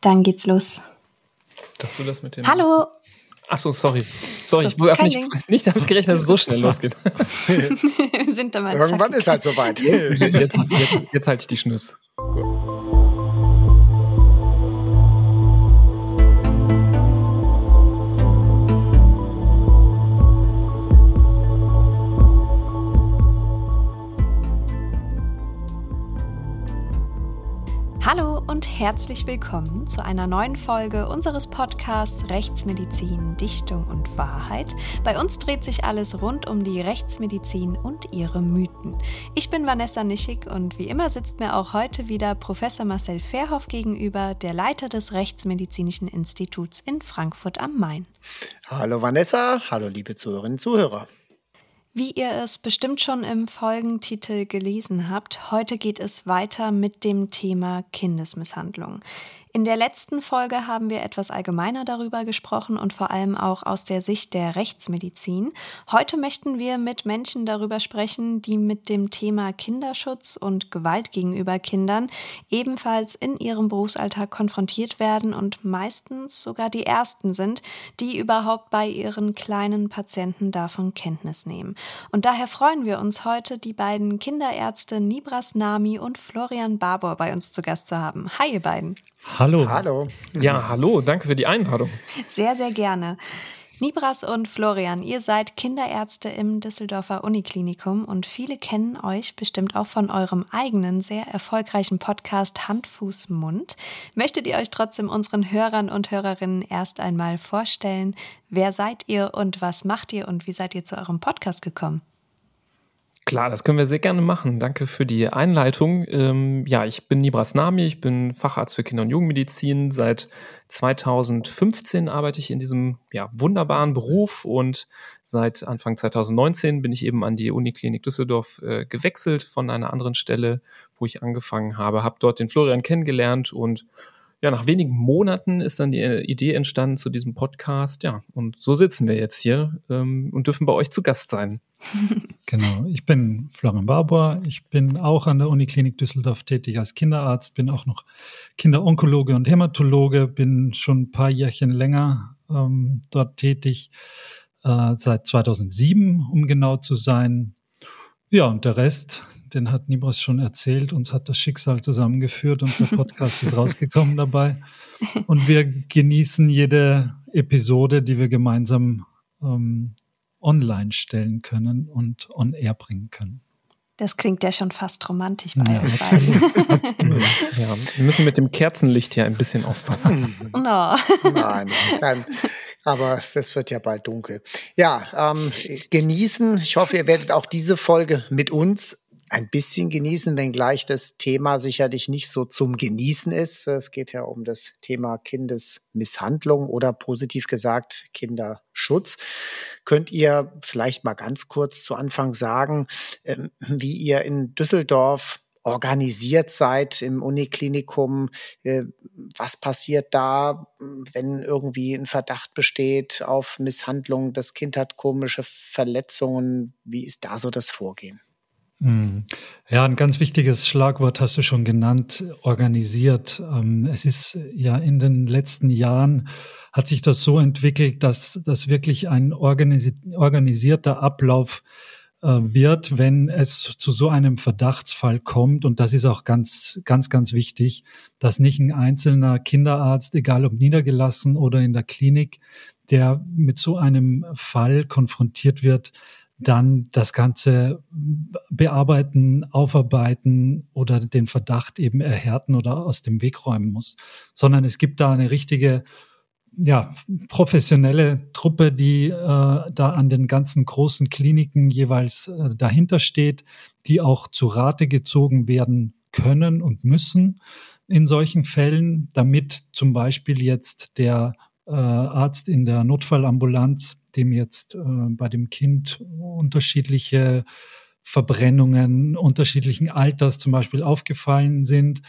Dann geht's los. Darfst du das mit dem? Hallo. Achso, sorry. Sorry, So, ich habe nicht, Ding. nicht damit gerechnet, dass es so schnell losgeht. Wir sind da mal Irgendwann zackig. ist halt soweit. Jetzt, jetzt, jetzt, jetzt halte ich die Schnüsse. Herzlich willkommen zu einer neuen Folge unseres Podcasts Rechtsmedizin, Dichtung und Wahrheit. Bei uns dreht sich alles rund um die Rechtsmedizin und ihre Mythen. Ich bin Vanessa Nischig und wie immer sitzt mir auch heute wieder Professor Marcel Verhoff gegenüber, der Leiter des Rechtsmedizinischen Instituts in Frankfurt am Main. Hallo Vanessa, hallo liebe Zuhörerinnen und Zuhörer. Wie ihr es bestimmt schon im Folgentitel gelesen habt, heute geht es weiter mit dem Thema Kindesmisshandlung. In der letzten Folge haben wir etwas allgemeiner darüber gesprochen und vor allem auch aus der Sicht der Rechtsmedizin. Heute möchten wir mit Menschen darüber sprechen, die mit dem Thema Kinderschutz und Gewalt gegenüber Kindern ebenfalls in ihrem Berufsalltag konfrontiert werden und meistens sogar die Ersten sind, die überhaupt bei ihren kleinen Patienten davon Kenntnis nehmen. Und daher freuen wir uns heute, die beiden Kinderärzte Nibras Nami und Florian Barbour bei uns zu Gast zu haben. Hi, ihr beiden. Hallo. Hallo. Ja, hallo, danke für die Einladung. Sehr, sehr gerne. Nibras und Florian, ihr seid Kinderärzte im Düsseldorfer Uniklinikum und viele kennen euch bestimmt auch von eurem eigenen sehr erfolgreichen Podcast Hand, Fuß, Mund. Möchtet ihr euch trotzdem unseren Hörern und Hörerinnen erst einmal vorstellen? Wer seid ihr und was macht ihr und wie seid ihr zu eurem Podcast gekommen? Klar, das können wir sehr gerne machen. Danke für die Einleitung. Ähm, ja, ich bin Nibras Nami, ich bin Facharzt für Kinder- und Jugendmedizin. Seit 2015 arbeite ich in diesem ja, wunderbaren Beruf und seit Anfang 2019 bin ich eben an die Uniklinik Düsseldorf äh, gewechselt von einer anderen Stelle, wo ich angefangen habe. Habe dort den Florian kennengelernt und ja, nach wenigen Monaten ist dann die äh, Idee entstanden zu diesem Podcast. Ja, und so sitzen wir jetzt hier ähm, und dürfen bei euch zu Gast sein. Genau, ich bin Florian Barbour. Ich bin auch an der Uniklinik Düsseldorf tätig als Kinderarzt, bin auch noch Kinderonkologe und Hämatologe, bin schon ein paar Jährchen länger ähm, dort tätig, äh, seit 2007, um genau zu sein. Ja, und der Rest, den hat Nibras schon erzählt. Uns hat das Schicksal zusammengeführt und der Podcast ist rausgekommen dabei. Und wir genießen jede Episode, die wir gemeinsam ähm, online stellen können und on air bringen können. Das klingt ja schon fast romantisch bei Ja, euch beiden. Ja, wir müssen mit dem Kerzenlicht hier ein bisschen aufpassen. No. Nein, nein, aber es wird ja bald dunkel. Ja, ähm, genießen. Ich hoffe, ihr werdet auch diese Folge mit uns ein bisschen genießen, wenngleich das Thema sicherlich nicht so zum Genießen ist. Es geht ja um das Thema Kindesmisshandlung oder positiv gesagt Kinderschutz. Könnt ihr vielleicht mal ganz kurz zu Anfang sagen, ähm, wie ihr in Düsseldorf organisiert seid im Uniklinikum? Äh, Was passiert da, wenn irgendwie ein Verdacht besteht auf Misshandlung? Das Kind hat komische Verletzungen. Wie ist da so das Vorgehen? Hm. Ja, ein ganz wichtiges Schlagwort hast du schon genannt, organisiert. Ähm, Es ist ja in den letzten Jahren hat sich das so entwickelt, dass das wirklich ein organisi organisierter Ablauf äh, wird, wenn es zu so einem Verdachtsfall kommt. Und das ist auch ganz, ganz, ganz wichtig, dass nicht ein einzelner Kinderarzt, egal ob niedergelassen oder in der Klinik, der mit so einem Fall konfrontiert wird, dann das Ganze bearbeiten, aufarbeiten oder den Verdacht eben erhärten oder aus dem Weg räumen muss, sondern es gibt da eine richtige, ja, professionelle Truppe, die äh, da an den ganzen großen Kliniken jeweils äh, dahinter steht, die auch zu Rate gezogen werden können und müssen in solchen Fällen, damit zum Beispiel jetzt der äh, Arzt in der Notfallambulanz, dem jetzt äh, bei dem Kind unterschiedliche Verbrennungen unterschiedlichen Alters zum Beispiel aufgefallen sind,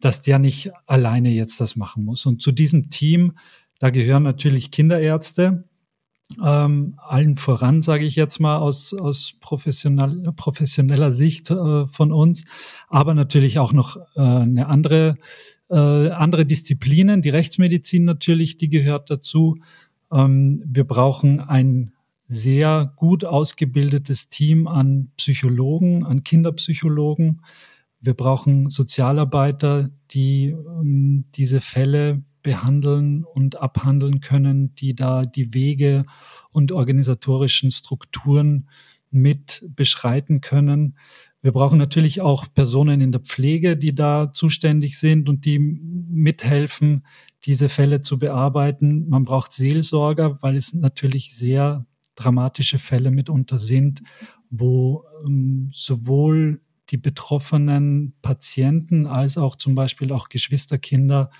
dass der nicht alleine jetzt das machen muss. Und zu diesem Team, da gehören natürlich Kinderärzte, ähm, allen voran, sage ich jetzt mal, aus, aus professionell, professioneller Sicht äh, von uns, aber natürlich auch noch äh, eine andere äh, andere Disziplinen, die Rechtsmedizin natürlich, die gehört dazu. Ähm, wir brauchen ein sehr gut ausgebildetes Team an Psychologen, an Kinderpsychologen. Wir brauchen Sozialarbeiter, die ähm, diese Fälle behandeln und abhandeln können, die da die Wege und organisatorischen Strukturen mit beschreiten können. Wir brauchen natürlich auch Personen in der Pflege, die da zuständig sind und die mithelfen, diese Fälle zu bearbeiten. Man braucht Seelsorger, weil es natürlich sehr dramatische Fälle mitunter sind, wo ähm, sowohl die betroffenen Patienten als auch zum Beispiel auch Geschwisterkinder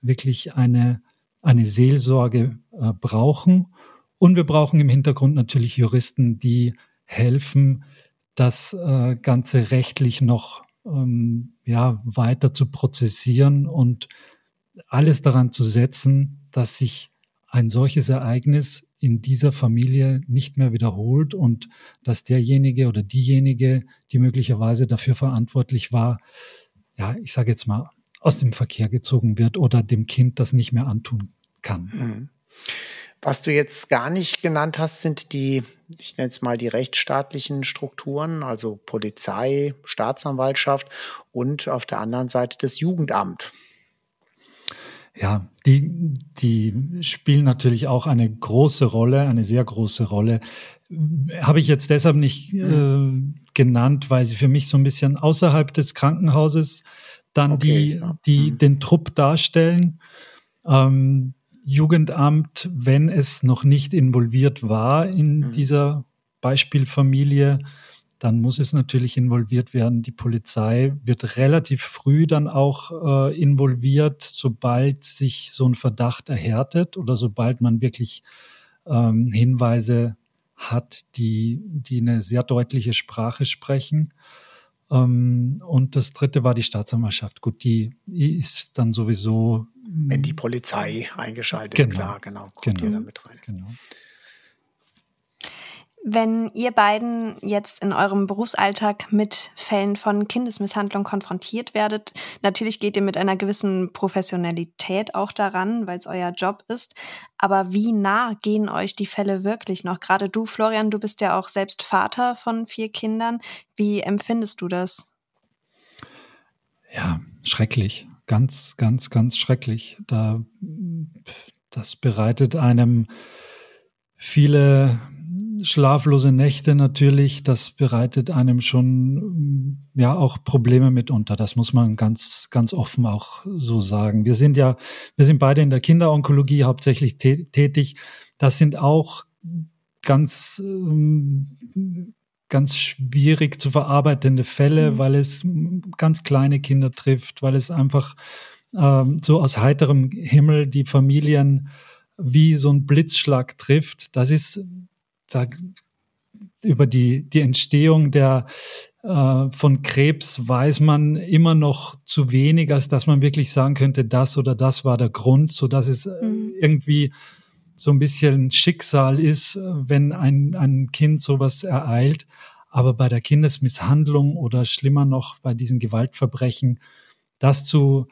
wirklich eine, eine Seelsorge äh, brauchen. Und wir brauchen im Hintergrund natürlich Juristen, die helfen, das äh, Ganze rechtlich noch ähm, ja, weiter zu prozessieren und alles daran zu setzen, dass sich ein solches Ereignis in dieser Familie nicht mehr wiederholt und dass derjenige oder diejenige, die möglicherweise dafür verantwortlich war, ja, ich sage jetzt mal, aus dem Verkehr gezogen wird oder dem Kind das nicht mehr antun kann. Mhm. Was du jetzt gar nicht genannt hast, sind die, ich nenne es mal die rechtsstaatlichen Strukturen, also Polizei, Staatsanwaltschaft und auf der anderen Seite das Jugendamt. Ja, die, die spielen natürlich auch eine große Rolle, eine sehr große Rolle. Habe ich jetzt deshalb nicht äh, genannt, weil sie für mich so ein bisschen außerhalb des Krankenhauses dann okay, die, ja. die mhm. den Trupp darstellen. Ähm, Jugendamt, wenn es noch nicht involviert war in mhm. dieser Beispielfamilie, dann muss es natürlich involviert werden. Die Polizei wird relativ früh dann auch äh, involviert, sobald sich so ein Verdacht erhärtet oder sobald man wirklich ähm, Hinweise hat, die, die eine sehr deutliche Sprache sprechen. Ähm, und das dritte war die Staatsanwaltschaft. Gut, die ist dann sowieso. Wenn die Polizei eingeschaltet genau, ist, klar, genau. Kommt genau, mit rein. Genau. Wenn ihr beiden jetzt in eurem Berufsalltag mit Fällen von Kindesmisshandlung konfrontiert werdet, natürlich geht ihr mit einer gewissen Professionalität auch daran, weil es euer Job ist. Aber wie nah gehen euch die Fälle wirklich noch? Gerade du, Florian, du bist ja auch selbst Vater von vier Kindern. Wie empfindest du das? Ja, schrecklich. Ganz, ganz, ganz schrecklich. Da, das bereitet einem viele schlaflose Nächte natürlich, das bereitet einem schon ja auch Probleme mitunter. Das muss man ganz ganz offen auch so sagen. Wir sind ja wir sind beide in der Kinderonkologie hauptsächlich tätig. Das sind auch ganz ähm, ganz schwierig zu verarbeitende Fälle, mhm. weil es ganz kleine Kinder trifft, weil es einfach ähm, so aus heiterem Himmel die Familien wie so ein Blitzschlag trifft. Das ist da, über die, die Entstehung der, äh, von Krebs weiß man immer noch zu wenig, als dass man wirklich sagen könnte, das oder das war der Grund, so dass es äh, mhm. irgendwie so ein bisschen Schicksal ist, wenn ein, ein Kind sowas ereilt. Aber bei der Kindesmisshandlung oder schlimmer noch bei diesen Gewaltverbrechen, das zu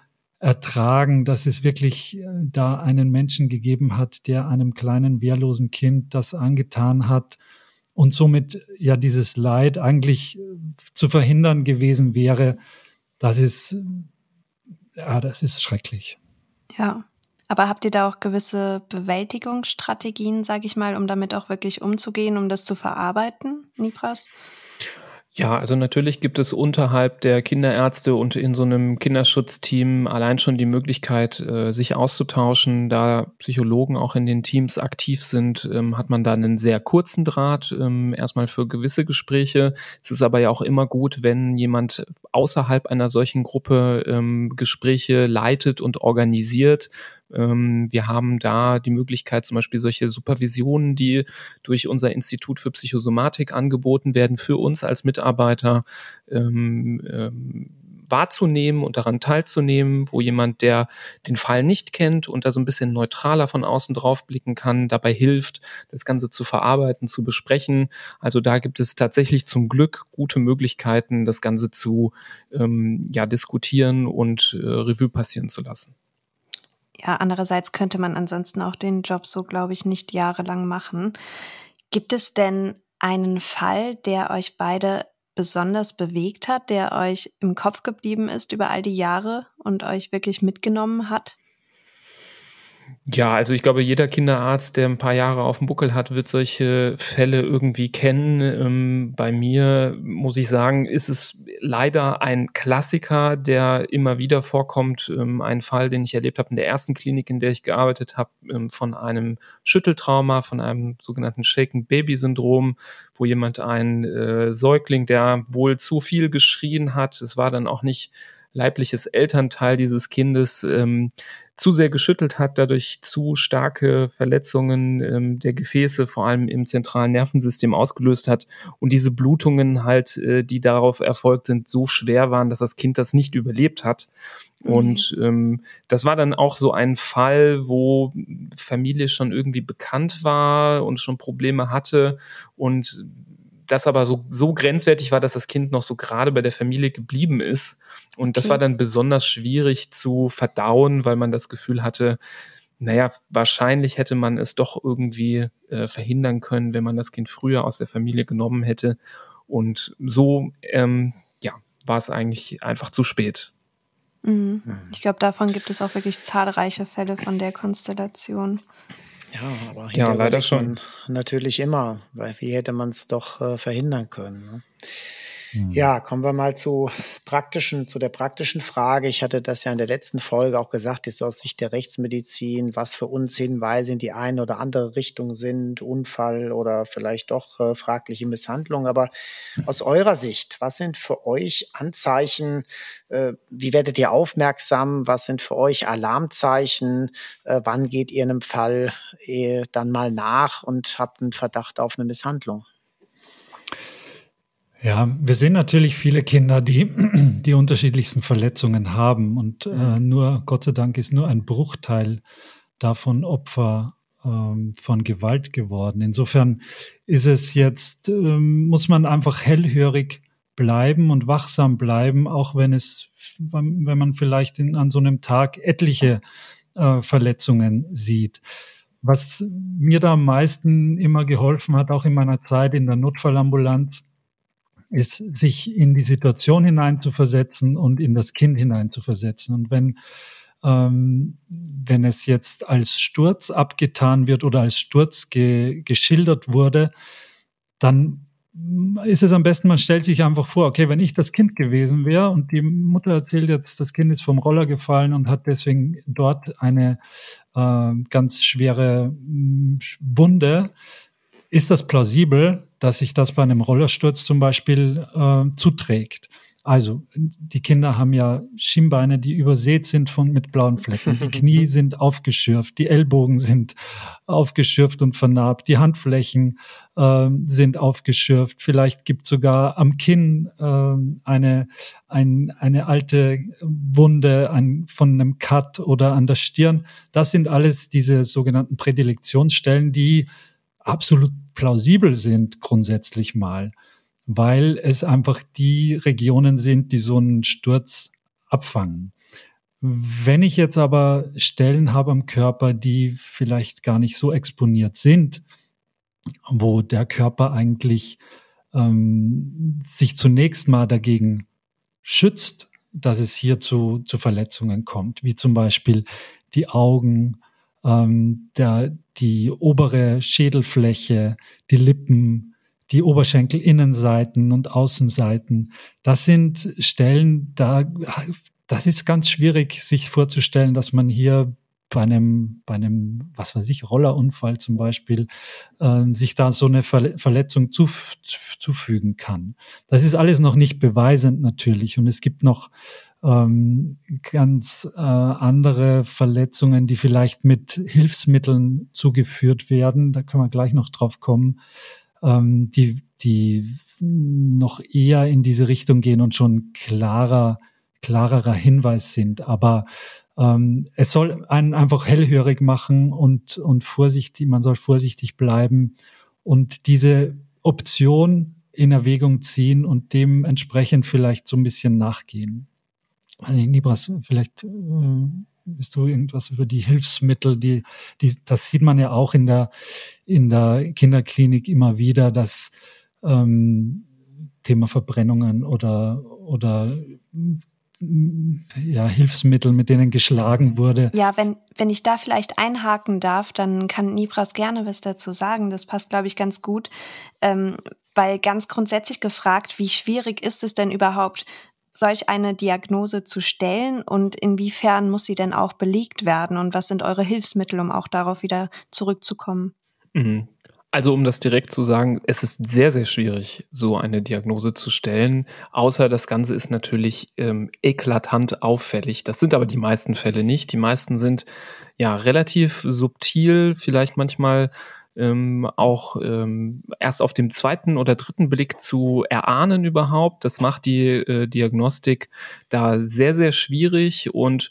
ertragen, dass es wirklich äh, da einen Menschen gegeben hat, der einem kleinen wehrlosen Kind das angetan hat und somit ja dieses Leid eigentlich äh, zu verhindern gewesen wäre. Das ist ja, das ist schrecklich. Ja. Aber habt ihr da auch gewisse Bewältigungsstrategien, sage ich mal, um damit auch wirklich umzugehen, um das zu verarbeiten, Nipras? Ja, also natürlich gibt es unterhalb der Kinderärzte und in so einem Kinderschutzteam allein schon die Möglichkeit, äh, sich auszutauschen. Da Psychologen auch in den Teams aktiv sind, ähm, hat man da einen sehr kurzen Draht, ähm, erstmal für gewisse Gespräche. Es ist aber ja auch immer gut, wenn jemand außerhalb einer solchen Gruppe ähm, Gespräche leitet und organisiert, ähm, wir haben da die Möglichkeit, zum Beispiel solche Supervisionen, die durch unser Institut für Psychosomatik angeboten werden, für uns als Mitarbeiter ähm, ähm, wahrzunehmen und daran teilzunehmen, wo jemand, der den Fall nicht kennt und da so ein bisschen neutraler von außen drauf blicken kann, dabei hilft, das Ganze zu verarbeiten, zu besprechen. Also da gibt es tatsächlich zum Glück gute Möglichkeiten, das Ganze zu ähm, ja, diskutieren und äh, Revue passieren zu lassen. Ja, andererseits könnte man ansonsten auch den Job so, glaube ich, nicht jahrelang machen. Gibt es denn einen Fall, der euch beide besonders bewegt hat, der euch im Kopf geblieben ist über all die Jahre und euch wirklich mitgenommen hat? Ja, also ich glaube, jeder Kinderarzt, der ein paar Jahre auf dem Buckel hat, wird solche Fälle irgendwie kennen. Ähm, bei mir muss ich sagen, ist es leider ein Klassiker, der immer wieder vorkommt. Ähm, ein Fall, den ich erlebt habe in der ersten Klinik, in der ich gearbeitet habe, ähm, von einem Schütteltrauma, von einem sogenannten Shaken Baby Syndrom, wo jemand einen äh, Säugling, der wohl zu viel geschrien hat, es war dann auch nicht leibliches Elternteil dieses Kindes ähm, zu sehr geschüttelt hat, dadurch zu starke Verletzungen ähm, der Gefäße, vor allem im zentralen Nervensystem ausgelöst hat und diese Blutungen halt, äh, die darauf erfolgt sind, so schwer waren, dass das Kind das nicht überlebt hat. Mhm. Und ähm, das war dann auch so ein Fall, wo Familie schon irgendwie bekannt war und schon Probleme hatte und das aber so, so grenzwertig war, dass das Kind noch so gerade bei der Familie geblieben ist. Und okay. das war dann besonders schwierig zu verdauen, weil man das Gefühl hatte, naja, wahrscheinlich hätte man es doch irgendwie äh, verhindern können, wenn man das Kind früher aus der Familie genommen hätte. Und so, ähm, ja, war es eigentlich einfach zu spät. Mhm. mhm. Ich glaube, davon gibt es auch wirklich zahlreiche Fälle von der Konstellation. Ja, aber ja, leider schon. Natürlich immer, weil wie hätte man es doch äh, verhindern können? Ne? Hm. Ja, kommen wir mal zu praktischen, zu der praktischen Frage. Ich hatte das ja in der letzten Folge auch gesagt, jetzt aus Sicht der Rechtsmedizin, was für uns Hinweise in die eine oder andere Richtung sind, Unfall oder vielleicht doch äh, fragliche Misshandlung. Aber aus eurer Sicht, was sind für euch Anzeichen? Äh, wie werdet ihr aufmerksam? Was sind für euch Alarmzeichen? Äh, wann geht ihr einem Fall äh, dann mal nach und habt einen Verdacht auf eine Misshandlung? Ja, wir sehen natürlich viele Kinder, die die unterschiedlichsten Verletzungen haben und äh, nur, Gott sei Dank, ist nur ein Bruchteil davon Opfer ähm, von Gewalt geworden. Insofern ist es jetzt, ähm, muss man einfach hellhörig bleiben und wachsam bleiben, auch wenn es, wenn man vielleicht in, an so einem Tag etliche äh, Verletzungen sieht. Was mir da am meisten immer geholfen hat, auch in meiner Zeit in der Notfallambulanz, ist, sich in die Situation hineinzuversetzen und in das Kind hineinzuversetzen. Und wenn, ähm, wenn es jetzt als Sturz abgetan wird oder als Sturz ge geschildert wurde, dann ist es am besten, man stellt sich einfach vor, okay, wenn ich das Kind gewesen wäre und die Mutter erzählt jetzt, das Kind ist vom Roller gefallen und hat deswegen dort eine äh, ganz schwere Wunde, ist das plausibel, dass sich das bei einem Rollersturz zum Beispiel äh, zuträgt. Also die Kinder haben ja Schienbeine, die übersät sind von mit blauen Flecken. Die Knie sind aufgeschürft, die Ellbogen sind aufgeschürft und vernarbt, die Handflächen äh, sind aufgeschürft. Vielleicht gibt sogar am Kinn äh, eine ein, eine alte Wunde ein, von einem Cut oder an der Stirn. Das sind alles diese sogenannten Prädilektionsstellen, die absolut plausibel sind grundsätzlich mal, weil es einfach die Regionen sind, die so einen Sturz abfangen. Wenn ich jetzt aber Stellen habe am Körper, die vielleicht gar nicht so exponiert sind, wo der Körper eigentlich ähm, sich zunächst mal dagegen schützt, dass es hier zu, zu Verletzungen kommt, wie zum Beispiel die Augen, ähm, der, die obere Schädelfläche, die Lippen, die Oberschenkelinnenseiten und Außenseiten. Das sind Stellen, da, das ist ganz schwierig, sich vorzustellen, dass man hier bei einem, bei einem, was weiß ich, Rollerunfall zum Beispiel, äh, sich da so eine Verletzung zuf zufügen kann. Das ist alles noch nicht beweisend natürlich. Und es gibt noch ähm, ganz äh, andere Verletzungen, die vielleicht mit Hilfsmitteln zugeführt werden. Da können wir gleich noch drauf kommen, ähm, die, die noch eher in diese Richtung gehen und schon klarer klarerer Hinweis sind. Aber ähm, es soll einen einfach hellhörig machen und, und vorsichtig, man soll vorsichtig bleiben und diese Option in Erwägung ziehen und dementsprechend vielleicht so ein bisschen nachgehen. Also Nibras, vielleicht äh, bist du irgendwas über die Hilfsmittel, die, die, das sieht man ja auch in der, in der Kinderklinik immer wieder, dass ähm, Thema Verbrennungen oder, oder ja, Hilfsmittel, mit denen geschlagen wurde. Ja, wenn, wenn ich da vielleicht einhaken darf, dann kann Nibras gerne was dazu sagen. Das passt, glaube ich, ganz gut. Ähm, weil ganz grundsätzlich gefragt, wie schwierig ist es denn überhaupt, solch eine Diagnose zu stellen und inwiefern muss sie denn auch belegt werden und was sind eure Hilfsmittel, um auch darauf wieder zurückzukommen? Mhm. Also um das direkt zu sagen, es ist sehr, sehr schwierig, so eine Diagnose zu stellen, außer das Ganze ist natürlich ähm, eklatant auffällig. Das sind aber die meisten Fälle nicht. Die meisten sind ja relativ subtil, vielleicht manchmal ähm, auch ähm, erst auf dem zweiten oder dritten Blick zu erahnen überhaupt. Das macht die äh, Diagnostik da sehr, sehr schwierig und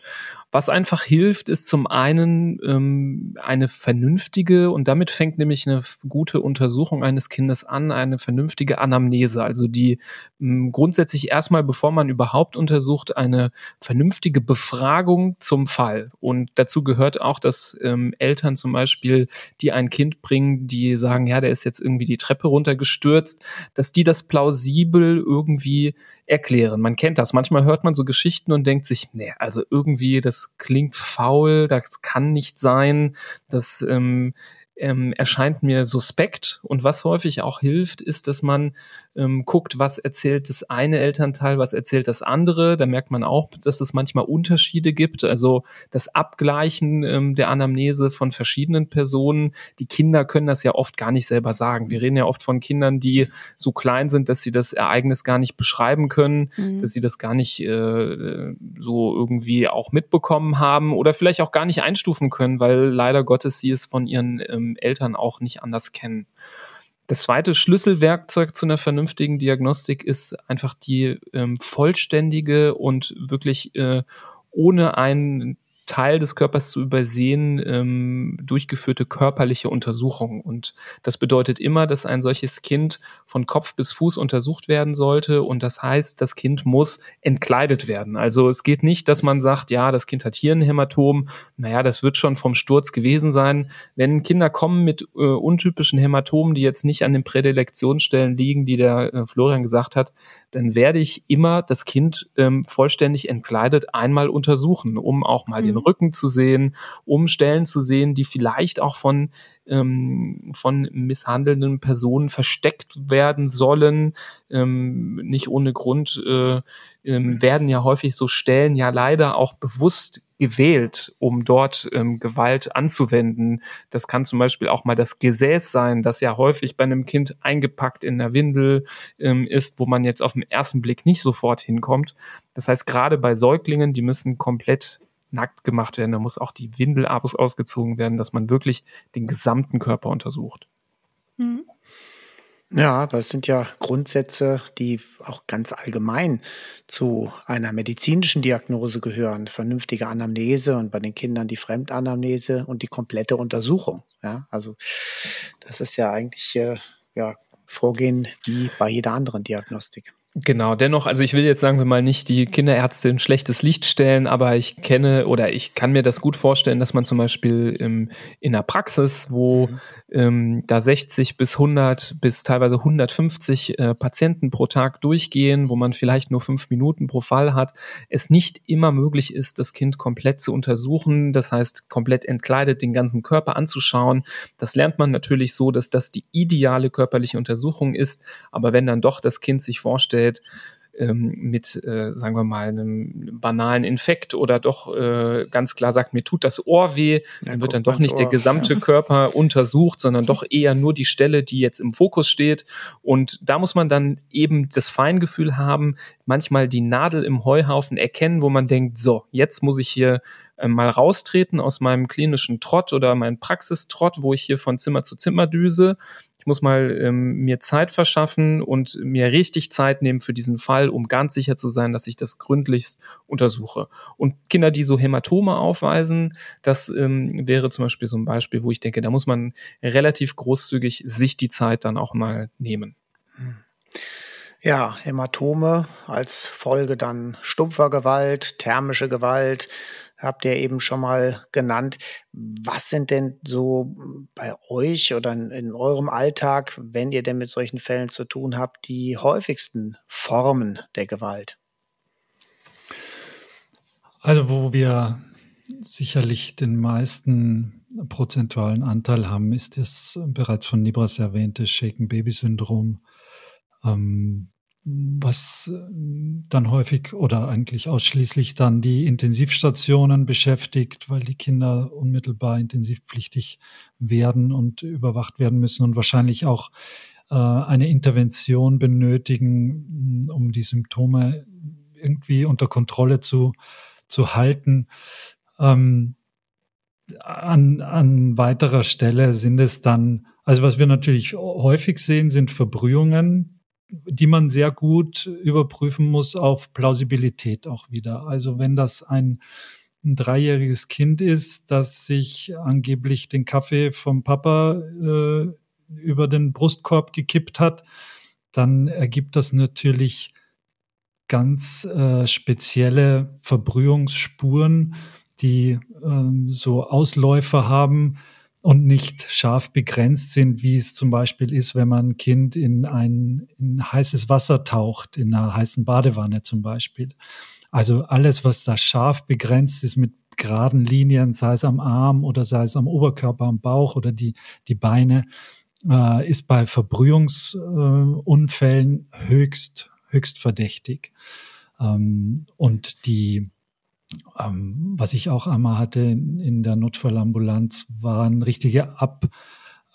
was einfach hilft, ist zum einen ähm, eine vernünftige, und damit fängt nämlich eine gute Untersuchung eines Kindes an, eine vernünftige Anamnese. Also die ähm, grundsätzlich erstmal, bevor man überhaupt untersucht, eine vernünftige Befragung zum Fall. Und dazu gehört auch, dass ähm, Eltern zum Beispiel, die ein Kind bringen, die sagen, ja, der ist jetzt irgendwie die Treppe runtergestürzt, dass die das plausibel irgendwie erklären. Man kennt das. Manchmal hört man so Geschichten und denkt sich, nee, also irgendwie, das klingt faul, das kann nicht sein, das ähm, ähm, erscheint mir suspekt. Und was häufig auch hilft, ist, dass man ähm, guckt, was erzählt das eine Elternteil, was erzählt das andere. Da merkt man auch, dass es manchmal Unterschiede gibt. Also das Abgleichen ähm, der Anamnese von verschiedenen Personen. Die Kinder können das ja oft gar nicht selber sagen. Wir reden ja oft von Kindern, die so klein sind, dass sie das Ereignis gar nicht beschreiben können, mhm. dass sie das gar nicht äh, so irgendwie auch mitbekommen haben oder vielleicht auch gar nicht einstufen können, weil leider Gottes sie es von ihren ähm, Eltern auch nicht anders kennen. Das zweite Schlüsselwerkzeug zu einer vernünftigen Diagnostik ist einfach die ähm, vollständige und wirklich äh, ohne einen Teil des Körpers zu übersehen, ähm, durchgeführte körperliche Untersuchung. Und das bedeutet immer, dass ein solches Kind von Kopf bis Fuß untersucht werden sollte. Und das heißt, das Kind muss entkleidet werden. Also es geht nicht, dass man sagt, ja, das Kind hat hier ein Hämatom. Naja, das wird schon vom Sturz gewesen sein. Wenn Kinder kommen mit äh, untypischen Hämatomen, die jetzt nicht an den Prädilektionsstellen liegen, die der äh, Florian gesagt hat, dann werde ich immer das Kind ähm, vollständig entkleidet einmal untersuchen, um auch mal mhm. den Rücken zu sehen, um Stellen zu sehen, die vielleicht auch von ähm, von misshandelnden Personen versteckt werden sollen. Ähm, nicht ohne Grund äh, ähm, werden ja häufig so Stellen ja leider auch bewusst gewählt, um dort ähm, Gewalt anzuwenden. Das kann zum Beispiel auch mal das Gesäß sein, das ja häufig bei einem Kind eingepackt in der Windel ähm, ist, wo man jetzt auf den ersten Blick nicht sofort hinkommt. Das heißt, gerade bei Säuglingen, die müssen komplett nackt gemacht werden. Da muss auch die Windel ausgezogen werden, dass man wirklich den gesamten Körper untersucht. Mhm. Ja, das sind ja Grundsätze, die auch ganz allgemein zu einer medizinischen Diagnose gehören. Vernünftige Anamnese und bei den Kindern die Fremdanamnese und die komplette Untersuchung. Ja, also das ist ja eigentlich äh, ja, Vorgehen wie bei jeder anderen Diagnostik. Genau, dennoch, also ich will jetzt sagen wir mal nicht die Kinderärzte in schlechtes Licht stellen, aber ich kenne oder ich kann mir das gut vorstellen, dass man zum Beispiel im, in der Praxis, wo mhm. ähm, da 60 bis 100 bis teilweise 150 äh, Patienten pro Tag durchgehen, wo man vielleicht nur fünf Minuten pro Fall hat, es nicht immer möglich ist, das Kind komplett zu untersuchen, das heißt komplett entkleidet den ganzen Körper anzuschauen. Das lernt man natürlich so, dass das die ideale körperliche Untersuchung ist, aber wenn dann doch das Kind sich vorstellt, feststellt, ähm, mit, äh, sagen wir mal, einem banalen Infekt oder doch äh, ganz klar sagt, mir tut das Ohr weh, dann wird dann doch nicht Ohr. der gesamte Körper untersucht, sondern doch eher nur die Stelle, die jetzt im Fokus steht. Und da muss man dann eben das Feingefühl haben, manchmal die Nadel im Heuhaufen erkennen, wo man denkt, so, jetzt muss ich hier äh, mal raustreten aus meinem klinischen Trott oder meinem Praxistrott, wo ich hier von Zimmer zu Zimmer düse Ich muss mal ähm, mir Zeit verschaffen und mir richtig Zeit nehmen für diesen Fall, um ganz sicher zu sein, dass ich das gründlichst untersuche. Und Kinder, die so Hämatome aufweisen, das ähm, wäre zum Beispiel so ein Beispiel, wo ich denke, da muss man relativ großzügig sich die Zeit dann auch mal nehmen. Ja, Hämatome als Folge dann Stupfergewalt, thermische Gewalt, habt ihr eben schon mal genannt. Was sind denn so bei euch oder in eurem Alltag, wenn ihr denn mit solchen Fällen zu tun habt, die häufigsten Formen der Gewalt? Also wo wir sicherlich den meisten prozentualen Anteil haben, ist das bereits von Nibras erwähnte Shaken-Baby-Syndrom. Ähm, was ähm, dann häufig oder eigentlich ausschließlich dann die Intensivstationen beschäftigt, weil die Kinder unmittelbar intensivpflichtig werden und überwacht werden müssen und wahrscheinlich auch äh, eine Intervention benötigen, mm, um die Symptome irgendwie unter Kontrolle zu, zu halten. Ähm, an, an weiterer Stelle sind es dann, also was wir natürlich häufig sehen, sind Verbrühungen, die man sehr gut überprüfen muss auf Plausibilität auch wieder. Also wenn das ein, ein dreijähriges Kind ist, das sich angeblich den Kaffee vom Papa äh, über den Brustkorb gekippt hat, dann ergibt das natürlich ganz äh, spezielle Verbrühungsspuren, die ähm, so Ausläufer haben, und nicht scharf begrenzt sind, wie es zum Beispiel ist, wenn man ein Kind in ein in heißes Wasser taucht, in einer heißen Badewanne zum Beispiel. Also alles, was da scharf begrenzt ist mit geraden Linien, sei es am Arm oder sei es am Oberkörper, am Bauch oder die, die Beine, äh, ist bei Verbrühungsunfällen äh, höchst, höchst verdächtig. Ähm, und die ähm, was ich auch einmal hatte in, in, der Notfallambulanz, waren richtige Ab,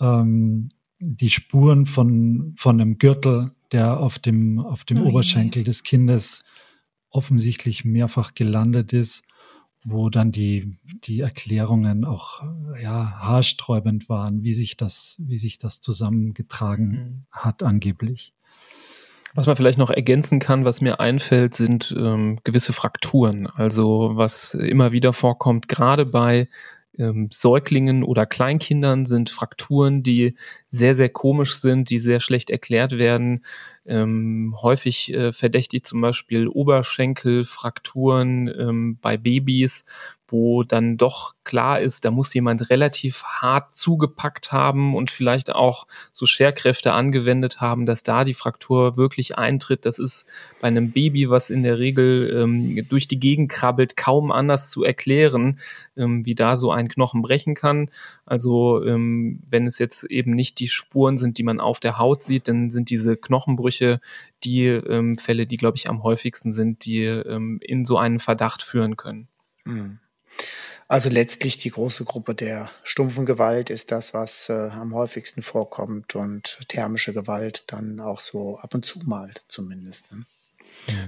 ähm, die Spuren von, von einem Gürtel, der auf dem, auf dem oh, Oberschenkel des Kindes offensichtlich mehrfach gelandet ist, wo dann die, die Erklärungen auch ja, haarsträubend waren, wie sich das, wie sich das zusammengetragen mhm. hat angeblich. Was man vielleicht noch ergänzen kann, was mir einfällt, sind ähm, gewisse Frakturen. Also was immer wieder vorkommt, gerade bei ähm, Säuglingen oder Kleinkindern sind Frakturen, die sehr, sehr komisch sind, die sehr schlecht erklärt werden. Ähm, häufig äh, verdächtig zum Beispiel Oberschenkelfrakturen ähm, bei Babys, wo dann doch klar ist, da muss jemand relativ hart zugepackt haben und vielleicht auch so Scherkräfte angewendet haben, dass da die Fraktur wirklich eintritt. Das ist bei einem Baby, was in der Regel ähm, durch die Gegend krabbelt, kaum anders zu erklären, ähm, wie da so ein Knochen brechen kann. Also ähm, wenn es jetzt eben nicht die Spuren sind, die man auf der Haut sieht, dann sind diese Knochenbrüche die ähm, Fälle, die, glaube ich, am häufigsten sind, die ähm, in so einen Verdacht führen können. Mhm. Also letztlich die große Gruppe der stumpfen Gewalt ist das, was äh, am häufigsten vorkommt und thermische Gewalt dann auch so ab und zu mal zumindest. Ne?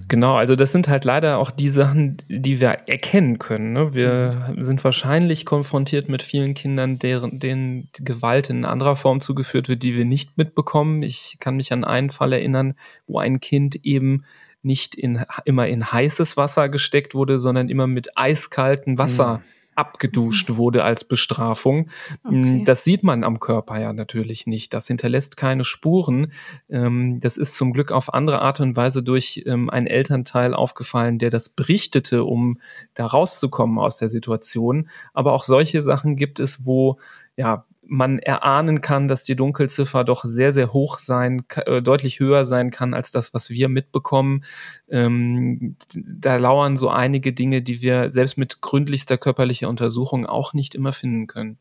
Genau, also das sind halt leider auch die Sachen, die wir erkennen können. Ne? Wir mhm. sind wahrscheinlich konfrontiert mit vielen Kindern, deren, denen Gewalt in anderer Form zugeführt wird, die wir nicht mitbekommen. Ich kann mich an einen Fall erinnern, wo ein Kind eben nicht in, immer in heißes Wasser gesteckt wurde, sondern immer mit eiskaltem Wasser. Mhm abgeduscht wurde als Bestrafung. Okay. Das sieht man am Körper ja natürlich nicht. Das hinterlässt keine Spuren. Ähm, das ist zum Glück auf andere Art und Weise durch ähm, einen Elternteil aufgefallen, der das berichtete, um da rauszukommen aus der Situation. Aber auch solche Sachen gibt es, wo ja, man erahnen kann, dass die Dunkelziffer doch sehr, sehr hoch sein, äh, deutlich höher sein kann als das, was wir mitbekommen. Ähm, da lauern so einige Dinge, die wir selbst mit gründlichster körperlicher Untersuchung auch nicht immer finden können.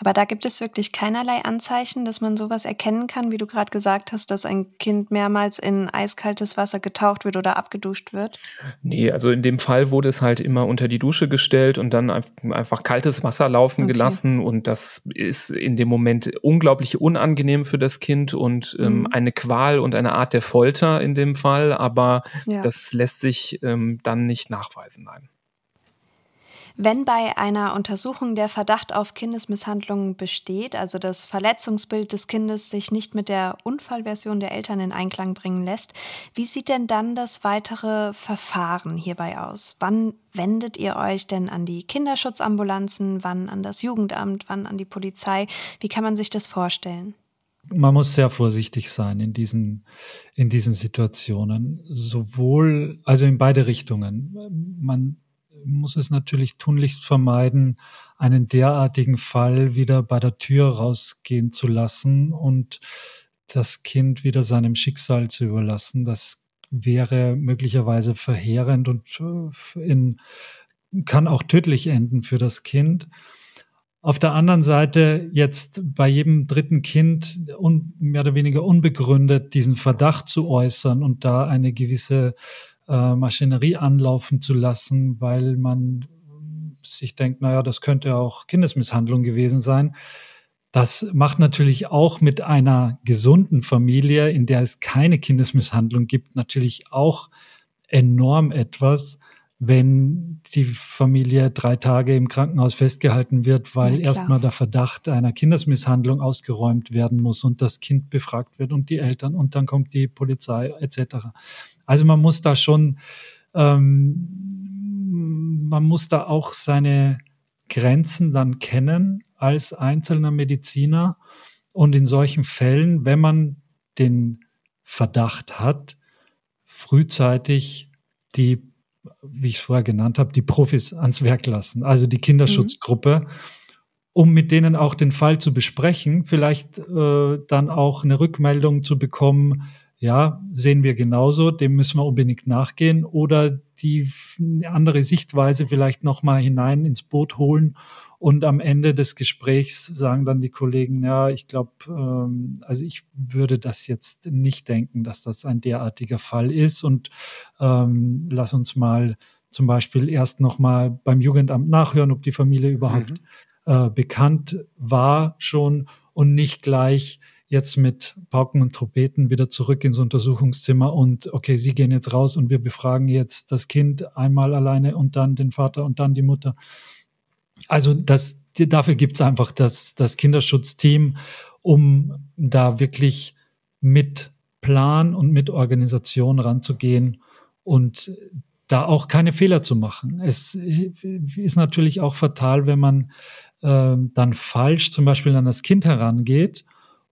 Aber da gibt es wirklich keinerlei Anzeichen, dass man sowas erkennen kann, wie du gerade gesagt hast, dass ein Kind mehrmals in eiskaltes Wasser getaucht wird oder abgeduscht wird? Nee, also in dem Fall wurde es halt immer unter die Dusche gestellt und dann einfach kaltes Wasser laufen okay. gelassen und das ist in dem Moment unglaublich unangenehm für das Kind und ähm, mhm. eine Qual und eine Art der Folter in dem Fall, aber ja. das lässt sich ähm, dann nicht nachweisen, nein. Wenn bei einer Untersuchung der Verdacht auf Kindesmisshandlung besteht, also das Verletzungsbild des Kindes sich nicht mit der Unfallversion der Eltern in Einklang bringen lässt, wie sieht denn dann das weitere Verfahren hierbei aus? Wann wendet ihr euch denn an die Kinderschutzambulanzen, wann an das Jugendamt, wann an die Polizei? Wie kann man sich das vorstellen? man muss sehr vorsichtig sein in diesen, in diesen Situationen. Sowohl, also in beide Richtungen. Man muss es natürlich tunlichst vermeiden, einen derartigen Fall wieder bei der Tür rausgehen zu lassen und das Kind wieder seinem Schicksal zu überlassen. Das wäre möglicherweise verheerend und äh, in, kann auch tödlich enden für das Kind. Auf der anderen Seite jetzt bei jedem dritten Kind un, mehr oder weniger unbegründet diesen Verdacht zu äußern und da eine gewisse äh, Maschinerie anlaufen zu lassen, weil man sich denkt, naja, das könnte auch Kindesmisshandlung gewesen sein. Das macht natürlich auch mit einer gesunden Familie, in der es keine Kindesmisshandlung gibt, natürlich auch enorm etwas, wenn die Familie drei Tage im Krankenhaus festgehalten wird, weil erstmal der Verdacht einer Kindesmisshandlung ausgeräumt werden muss und das Kind befragt wird und die Eltern und dann kommt die Polizei etc. Also man muss da schon, ähm, man muss da auch seine Grenzen dann kennen als einzelner Mediziner. Und in solchen Fällen, wenn man den Verdacht hat, frühzeitig die, wie ich es vorher genannt habe, die Profis ans Werk lassen, also die Kinderschutzgruppe, mhm. um mit denen auch den Fall zu besprechen, vielleicht äh, dann auch eine Rückmeldung zu bekommen, ja, sehen wir genauso, dem müssen wir unbedingt nachgehen oder die andere Sichtweise vielleicht nochmal hinein ins Boot holen und am Ende des Gesprächs sagen dann die Kollegen, ja, ich glaube, ähm, also ich würde das jetzt nicht denken, dass das ein derartiger Fall ist und ähm, lass uns mal zum Beispiel erst nochmal beim Jugendamt nachhören, ob die Familie überhaupt mhm. äh, bekannt war schon und nicht gleich jetzt mit Pauken und Trompeten wieder zurück ins Untersuchungszimmer und okay, Sie gehen jetzt raus und wir befragen jetzt das Kind einmal alleine und dann den Vater und dann die Mutter. Also das, dafür gibt es einfach das, das Kinderschutzteam, um da wirklich mit Plan und mit Organisation ranzugehen und da auch keine Fehler zu machen. Es ist natürlich auch fatal, wenn man äh, dann falsch zum Beispiel an das Kind herangeht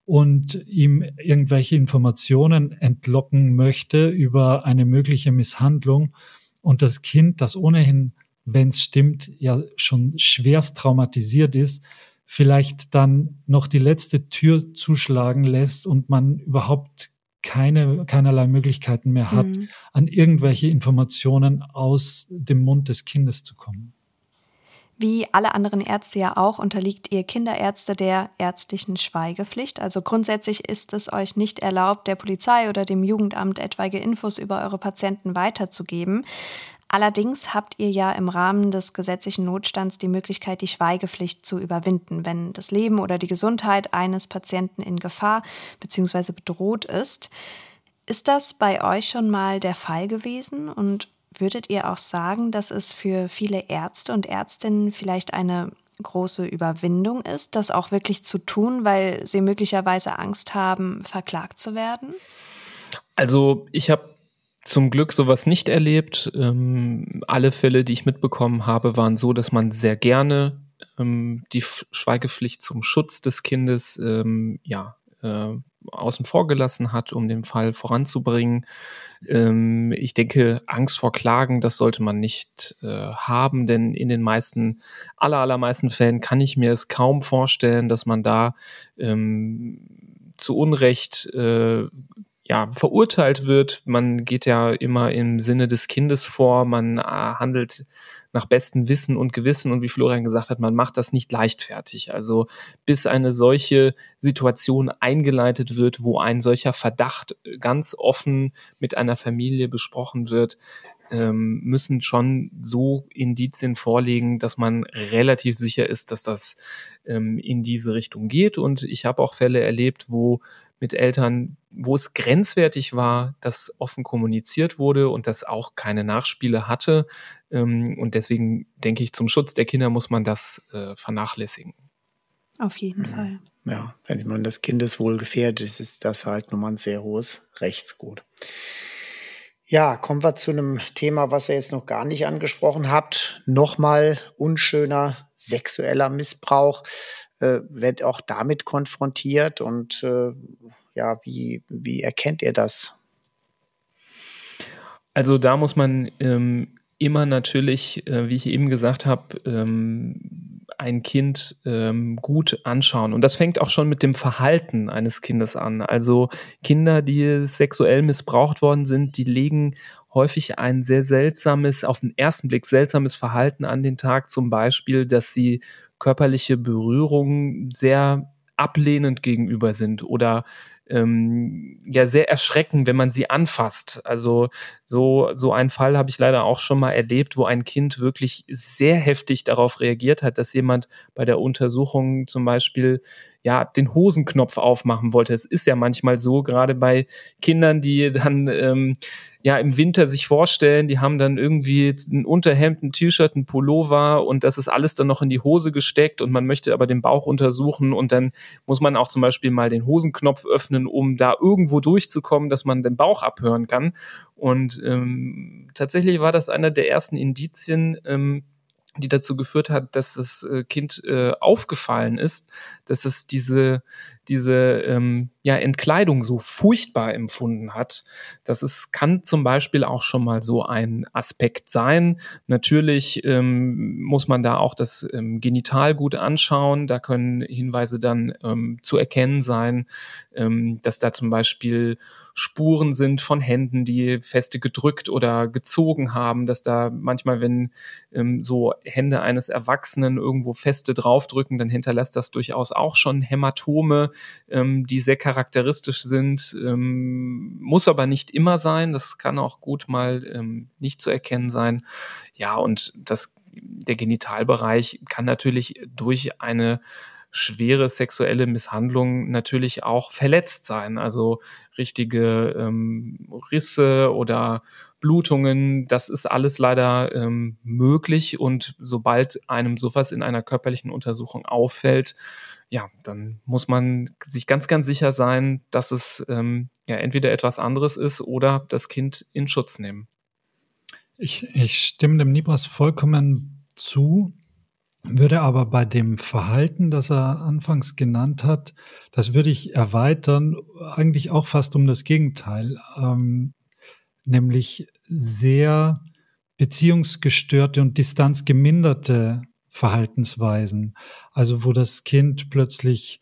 und ihm irgendwelche Informationen entlocken möchte über eine mögliche Misshandlung und das Kind, das ohnehin, wenn es stimmt, ja schon schwerst traumatisiert ist, vielleicht dann noch die letzte Tür zuschlagen lässt und man überhaupt keine, keinerlei Möglichkeiten mehr hat, mhm. an irgendwelche Informationen aus dem Mund des Kindes zu kommen. Wie alle anderen Ärzte ja auch unterliegt ihr Kinderärzte der ärztlichen Schweigepflicht. Also grundsätzlich ist es euch nicht erlaubt, der Polizei oder dem Jugendamt etwaige Infos über eure Patienten weiterzugeben. Allerdings habt ihr ja im Rahmen des gesetzlichen Notstands die Möglichkeit, die Schweigepflicht zu überwinden, wenn das Leben oder die Gesundheit eines Patienten in Gefahr bzw. bedroht ist. Ist das bei euch schon mal der Fall gewesen und Würdet ihr auch sagen, dass es für viele Ärzte und Ärztinnen vielleicht eine große Überwindung ist, das auch wirklich zu tun, weil sie möglicherweise Angst haben, verklagt zu werden? Also ich habe zum Glück sowas nicht erlebt. Ähm, alle Fälle, die ich mitbekommen habe, waren so, dass man sehr gerne ähm, die Schweigepflicht zum Schutz des Kindes ähm, ja, äh, außen vor gelassen hat, um den Fall voranzubringen. Ähm, ich denke, Angst vor Klagen, das sollte man nicht äh, haben, denn in den meisten, aller, allermeisten Fällen kann ich mir es kaum vorstellen, dass man da ähm, zu Unrecht äh, ja, verurteilt wird. Man geht ja immer im Sinne des Kindes vor, man äh, handelt nach bestem Wissen und Gewissen und wie Florian gesagt hat, man macht das nicht leichtfertig. Also bis eine solche Situation eingeleitet wird, wo ein solcher Verdacht ganz offen mit einer Familie besprochen wird, ähm, müssen schon so Indizien vorlegen, dass man relativ sicher ist, dass das ähm, in diese Richtung geht. Und ich habe auch Fälle erlebt, wo mit Eltern, wo es grenzwertig war, dass offen kommuniziert wurde und das auch keine Nachspiele hatte. Ähm, und deswegen denke ich, zum Schutz der Kinder muss man das äh, vernachlässigen. Auf jeden ja. Fall. Ja, wenn man das Kindeswohl gefährdet, ist das halt nochmal ein sehr hohes Rechtsgut. Ja, kommen wir zu einem Thema, was ihr jetzt noch gar nicht angesprochen habt. Nochmal unschöner sexueller Missbrauch. Äh, wird auch damit konfrontiert und äh, ja, wie, wie erkennt ihr das? Also da muss man ähm, immer natürlich, äh, wie ich eben gesagt habe, ähm, ein Kind ähm, gut anschauen. Und das fängt auch schon mit dem Verhalten eines Kindes an. Also Kinder, die sexuell missbraucht worden sind, die legen häufig ein sehr seltsames, auf den ersten Blick seltsames Verhalten an den Tag. Zum Beispiel, dass sie körperliche Berührungen sehr ablehnend gegenüber sind oder ähm, ja sehr erschrecken, wenn man sie anfasst. Also so, so einen Fall habe ich leider auch schon mal erlebt, wo ein Kind wirklich sehr heftig darauf reagiert hat, dass jemand bei der Untersuchung zum Beispiel ja, den Hosenknopf aufmachen wollte. Es ist ja manchmal so, gerade bei Kindern, die dann ähm, ja im Winter sich vorstellen, die haben dann irgendwie ein Unterhemd, ein T-Shirt, ein Pullover und das ist alles dann noch in die Hose gesteckt und man möchte aber den Bauch untersuchen und dann muss man auch zum Beispiel mal den Hosenknopf öffnen, um da irgendwo durchzukommen, dass man den Bauch abhören kann. Und ähm, tatsächlich war das einer der ersten Indizien, ähm, die dazu geführt hat, dass das äh, Kind äh, aufgefallen ist, dass es diese, diese ähm, ja, Entkleidung so furchtbar empfunden hat. Das ist, kann zum Beispiel auch schon mal so ein Aspekt sein. Natürlich ähm, muss man da auch das ähm, Genital gut anschauen. Da können Hinweise dann ähm, zu erkennen sein, ähm, dass da zum Beispiel Spuren sind von Händen, die feste gedrückt oder gezogen haben, dass da manchmal, wenn ähm, so Hände eines Erwachsenen irgendwo feste draufdrücken, dann hinterlässt das durchaus auch schon Hämatome, ähm, die sehr charakteristisch sind, ähm, muss aber nicht immer sein, das kann auch gut mal ähm, nicht zu erkennen sein. Ja, und das, der Genitalbereich kann natürlich durch eine schwere sexuelle Misshandlung natürlich auch verletzt sein. Also richtige ähm, Risse oder Blutungen, das ist alles leider ähm, möglich. Und sobald einem sowas in einer körperlichen Untersuchung auffällt, ja, dann muss man sich ganz, ganz sicher sein, dass es ähm, ja entweder etwas anderes ist oder das Kind in Schutz nehmen. Ich, ich stimme dem Nibras vollkommen zu würde aber bei dem Verhalten, das er anfangs genannt hat, das würde ich erweitern, eigentlich auch fast um das Gegenteil, ähm, nämlich sehr beziehungsgestörte und distanzgeminderte Verhaltensweisen. Also wo das Kind plötzlich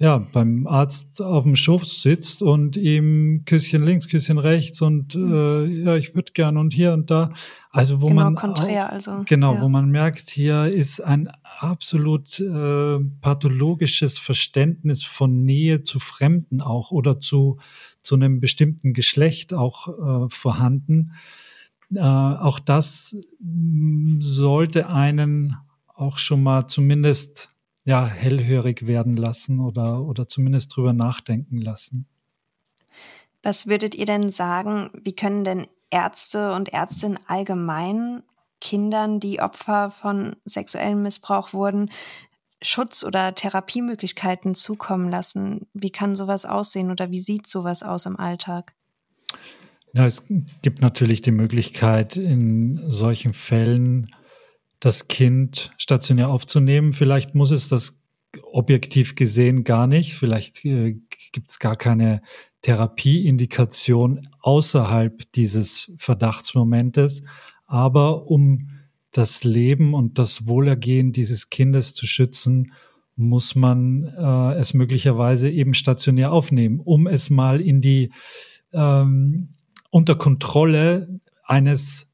ja, beim Arzt auf dem Schoß sitzt und ihm Küsschen links, Küsschen rechts und mhm. äh, ja, ich würde gern und hier und da. Also wo genau, man konträr, auch, also genau, ja. wo man merkt, hier ist ein absolut äh, pathologisches Verständnis von Nähe zu Fremden auch oder zu zu einem bestimmten Geschlecht auch äh, vorhanden. Äh, auch das mm, sollte einen auch schon mal zumindest ja, hellhörig werden lassen oder, oder zumindest drüber nachdenken lassen. Was würdet ihr denn sagen, wie können denn Ärzte und Ärztinnen allgemein Kindern, die Opfer von sexuellem Missbrauch wurden, Schutz- oder Therapiemöglichkeiten zukommen lassen? Wie kann sowas aussehen oder wie sieht sowas aus im Alltag? Ja, es gibt natürlich die Möglichkeit, in solchen Fällen das Kind stationär aufzunehmen. Vielleicht muss es das objektiv gesehen gar nicht. Vielleicht äh, gibt es gar keine Therapieindikation außerhalb dieses Verdachtsmomentes. Aber um das Leben und das Wohlergehen dieses Kindes zu schützen, muss man äh, es möglicherweise eben stationär aufnehmen, um es mal in die ähm, unter Kontrolle eines